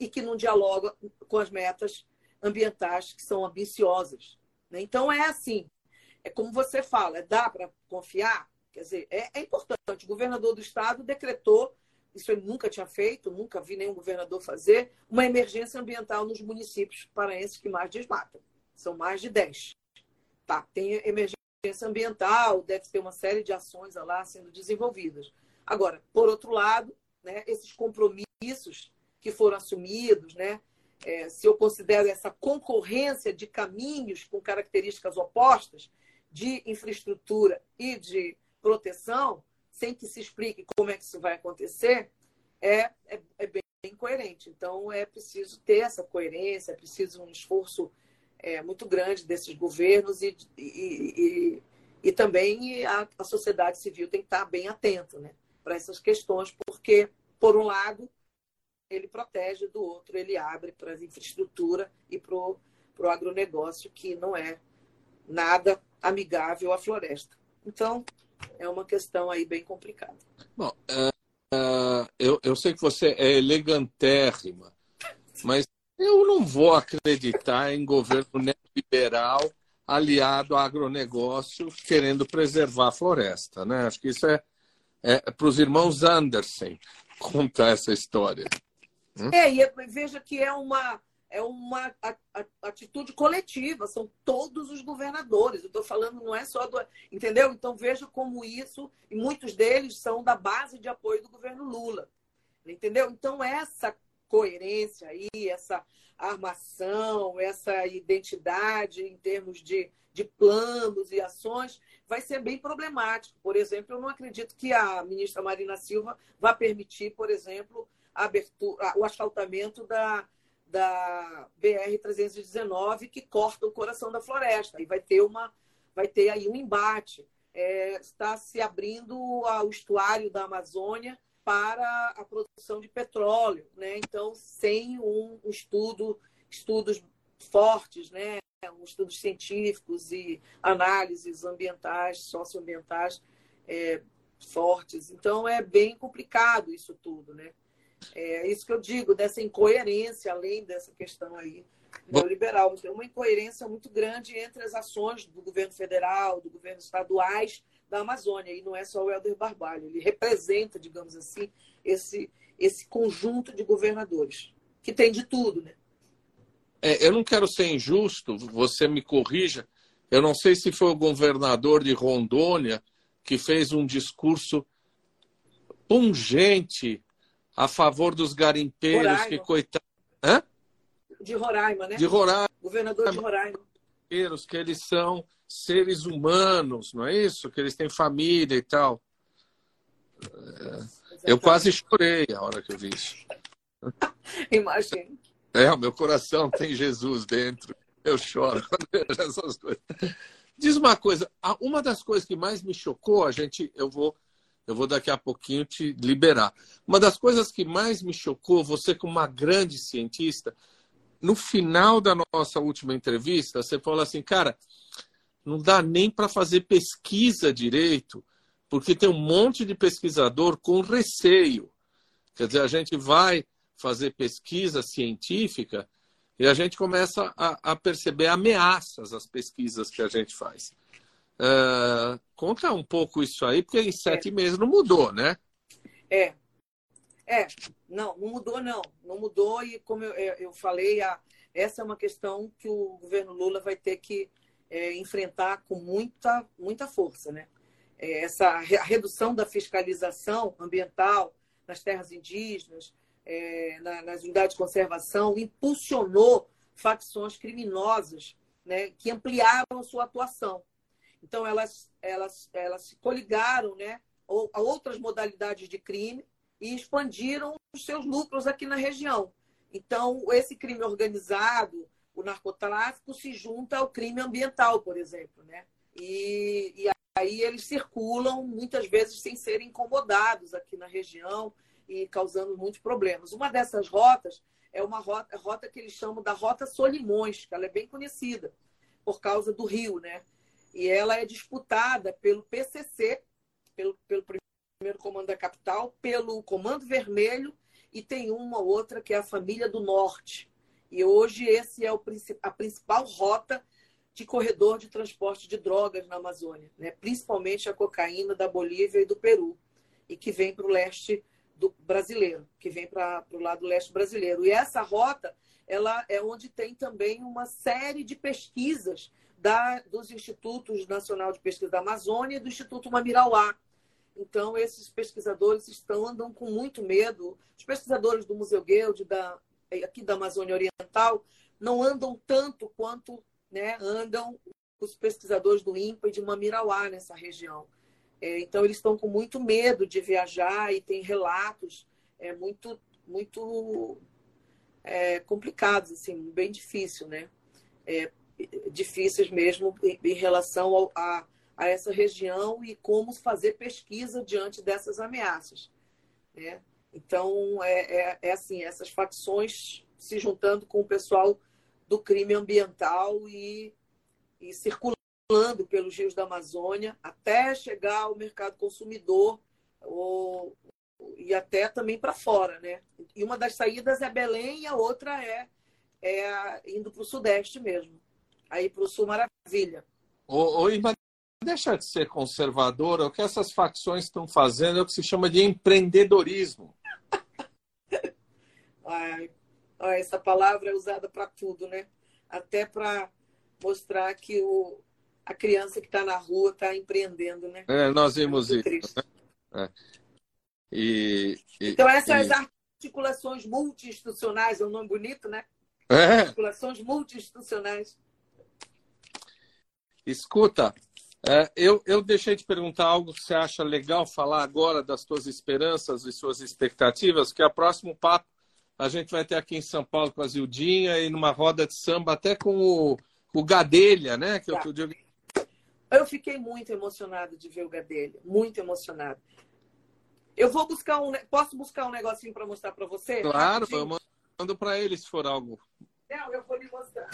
e que não dialoga com as metas ambientais que são ambiciosas. Né? Então é assim, é como você fala, dá para confiar? Quer dizer, é, é, importante. O governador do estado decretou, isso ele nunca tinha feito, nunca vi nenhum governador fazer, uma emergência ambiental nos municípios paraenses que mais desmatam. São mais de 10. Tá, tem emergência ambiental, deve ter uma série de ações lá sendo desenvolvidas. Agora, por outro lado, né, esses compromissos que foram assumidos, né, é, se eu considero essa concorrência de caminhos com características opostas, de infraestrutura e de proteção, sem que se explique como é que isso vai acontecer, é, é, é bem incoerente. Então, é preciso ter essa coerência, é preciso um esforço é, muito grande desses governos e, e, e, e também a, a, sociedade civil tem que estar bem atenta né, para essas questões, porque, por um lado, ele protege, do outro, ele abre para a infraestrutura e para o agronegócio, que não é nada amigável à floresta. Então, é uma questão aí bem complicada. Bom, uh, uh, eu, eu sei que você é elegantérrima, mas eu não vou acreditar em governo neoliberal aliado ao agronegócio querendo preservar a floresta. Né? Acho que isso é, é para os irmãos Anderson contar essa história. Hum? É, e veja que é uma, é uma atitude coletiva, são todos os governadores. Eu estou falando, não é só do. Entendeu? Então veja como isso, e muitos deles são da base de apoio do governo Lula. Entendeu? Então, essa coerência aí, essa armação, essa identidade em termos de, de planos e ações, vai ser bem problemático. Por exemplo, eu não acredito que a ministra Marina Silva vá permitir, por exemplo, abertura, o asfaltamento da, da BR-319, que corta o coração da floresta. E vai ter, uma, vai ter aí um embate. É, está se abrindo o estuário da Amazônia para a produção de petróleo, né? Então, sem um estudo, estudos fortes, né? Estudos científicos e análises ambientais, socioambientais é, fortes. Então, é bem complicado isso tudo, né? É isso que eu digo, dessa incoerência, além dessa questão aí neoliberal. Tem uma incoerência muito grande entre as ações do governo federal, do governo estaduais da Amazônia. E não é só o Helder Barbalho, ele representa, digamos assim, esse, esse conjunto de governadores, que tem de tudo, né? É, eu não quero ser injusto, você me corrija. Eu não sei se foi o governador de Rondônia que fez um discurso pungente a favor dos garimpeiros Roraima. que coitados. De Roraima, né? De Roraima. Governador de Roraima. Que eles são seres humanos, não é isso? Que eles têm família e tal. É, eu quase chorei a hora que eu vi isso. Imagina. É, o meu coração tem Jesus dentro. Eu choro quando vejo essas coisas. Diz uma coisa, uma das coisas que mais me chocou, a gente, eu vou, eu vou daqui a pouquinho te liberar. Uma das coisas que mais me chocou, você como uma grande cientista, no final da nossa última entrevista, você falou assim, cara, não dá nem para fazer pesquisa direito, porque tem um monte de pesquisador com receio. Quer dizer, a gente vai fazer pesquisa científica e a gente começa a, a perceber ameaças às pesquisas que a gente faz. Uh, conta um pouco isso aí, porque em sete é. meses não mudou, né? É. É, não, não mudou, não. Não mudou, e como eu, eu falei, a, essa é uma questão que o governo Lula vai ter que é, enfrentar com muita, muita força. Né? É, essa a redução da fiscalização ambiental nas terras indígenas, é, na, nas unidades de conservação, impulsionou facções criminosas né, que ampliaram a sua atuação. Então, elas, elas, elas se coligaram né, a outras modalidades de crime e expandiram os seus lucros aqui na região. Então, esse crime organizado, o narcotráfico, se junta ao crime ambiental, por exemplo. Né? E, e aí eles circulam, muitas vezes, sem serem incomodados aqui na região e causando muitos problemas. Uma dessas rotas é uma rota, rota que eles chamam da Rota Solimões, que ela é bem conhecida por causa do rio, né? E ela é disputada pelo PCC, pelo, pelo primeiro comando da capital, pelo Comando Vermelho e tem uma outra que é a Família do Norte. E hoje esse é o, a principal rota de corredor de transporte de drogas na Amazônia, né? principalmente a cocaína da Bolívia e do Peru, e que vem para o leste do brasileiro, que vem para o lado leste brasileiro. E essa rota ela é onde tem também uma série de pesquisas da, dos Institutos Nacional de Pesquisa da Amazônia e do Instituto Mamirauá. Então, esses pesquisadores estão, andam com muito medo. Os pesquisadores do Museu Guild, da, aqui da Amazônia Oriental, não andam tanto quanto né, andam os pesquisadores do INPA e de Mamirauá nessa região. É, então, eles estão com muito medo de viajar e tem relatos é, muito, muito é, complicados, assim, bem difícil, né? É, difíceis mesmo em, em relação ao, a, a essa região e como fazer pesquisa diante dessas ameaças. Né? Então, é, é, é, assim, essas facções se juntando com o pessoal do crime ambiental e, e circulando pelos rios da Amazônia até chegar ao mercado consumidor ou, e até também para fora, né? E uma das saídas é Belém e a outra é, é indo para o Sudeste mesmo, aí para o Sul Maravilha. Ô Ivan, deixa de ser conservadora, o que essas facções estão fazendo é o que se chama de empreendedorismo. Ai, essa palavra é usada para tudo, né? Até para mostrar que o, a criança que está na rua está empreendendo, né? É, nós vimos isso. Né? É. E, e, então, essas e... articulações multi-institucionais, é um nome bonito, né? É. Articulações multi-institucionais. Escuta, é, eu, eu deixei de perguntar algo que você acha legal falar agora das suas esperanças e suas expectativas, que é o próximo papo a gente vai ter aqui em São Paulo com a Zildinha e numa roda de samba até com o, o Gadelha, né? Que tá. eu, fiquei muito emocionada de ver o Gadelha, muito emocionada. Eu vou buscar um. Posso buscar um negocinho para mostrar para você? Claro, eu mando para ele se for algo. Não, eu vou lhe mostrar.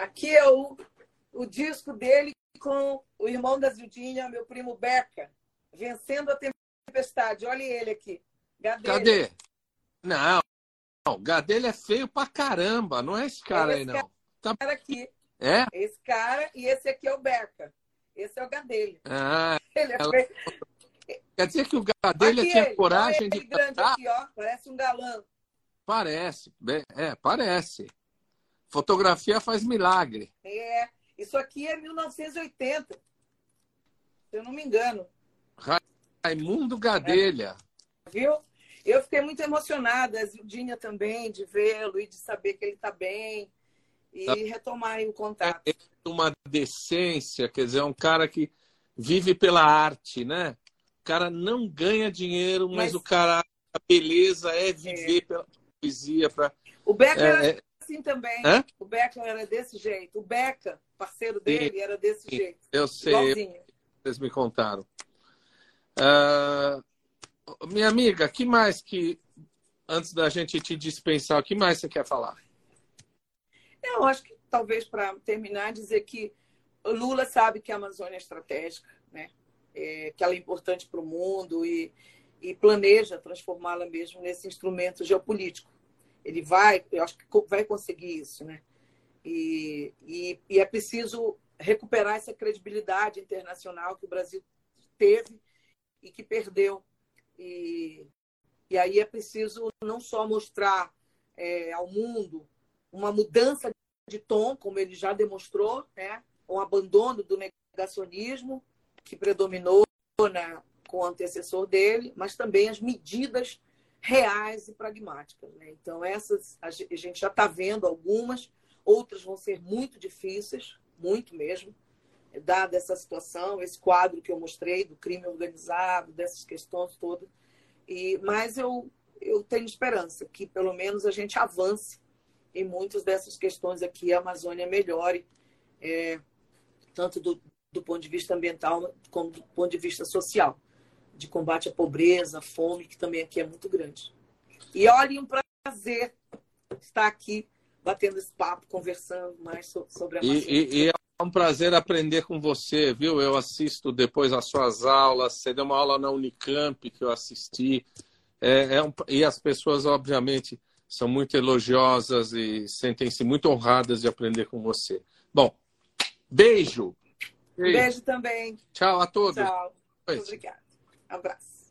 Aqui é o, o disco dele com o irmão da Zildinha, meu primo Beca, vencendo a tempestade. Olha ele aqui. Gadelha. Cadê? Não, não, Gadelha é feio pra caramba. Não é esse cara esse aí, não. Tá... cara aqui. É? Esse cara e esse aqui é o Beca. Esse é o Gadelha. Ah, ele é ela... feio. Quer dizer que o Gadelha aqui tinha ele. coragem ele de. grande aqui, ó. Parece um galã. Parece. É, parece. Fotografia faz milagre. É. Isso aqui é 1980, se eu não me engano. Raimundo Gadelha. É. Viu? Eu fiquei muito emocionada, a Zildinha também, de vê-lo e de saber que ele está bem e tá. retomar o contato. É uma decência, quer dizer, é um cara que vive pela arte, né? O cara não ganha dinheiro, mas, mas o cara, a beleza é viver é. pela poesia. Pra... O Becker é, é. Assim também. Hã? O Becker era desse jeito. O Becker parceiro dele Sim. era desse jeito. Eu sei. Igualzinho. Vocês me contaram. Uh, minha amiga, que mais que, antes da gente te dispensar, o que mais você quer falar? Eu acho que talvez para terminar, dizer que Lula sabe que a Amazônia é estratégica, né? É, que ela é importante para o mundo e, e planeja transformá-la mesmo nesse instrumento geopolítico. Ele vai, eu acho que vai conseguir isso, né? E, e, e é preciso recuperar essa credibilidade internacional que o Brasil teve e que perdeu. E, e aí é preciso não só mostrar é, ao mundo uma mudança de tom, como ele já demonstrou, né? um abandono do negacionismo que predominou na, com o antecessor dele, mas também as medidas reais e pragmáticas. Né? Então, essas a gente já está vendo algumas, outras vão ser muito difíceis, muito mesmo, dada essa situação, esse quadro que eu mostrei do crime organizado, dessas questões todas. E, mas eu, eu tenho esperança que pelo menos a gente avance em muitas dessas questões aqui, a Amazônia melhore, é, tanto do, do ponto de vista ambiental como do ponto de vista social, de combate à pobreza, à fome, que também aqui é muito grande. E olha, um prazer estar aqui batendo esse papo, conversando mais sobre a Amazônia. E, e, e, é um prazer aprender com você, viu? Eu assisto depois as suas aulas, você deu uma aula na Unicamp que eu assisti, é, é um, e as pessoas, obviamente, são muito elogiosas e sentem-se muito honradas de aprender com você. Bom, beijo. Beijo também. Tchau a todos. Tchau. Muito obrigada. Abraço.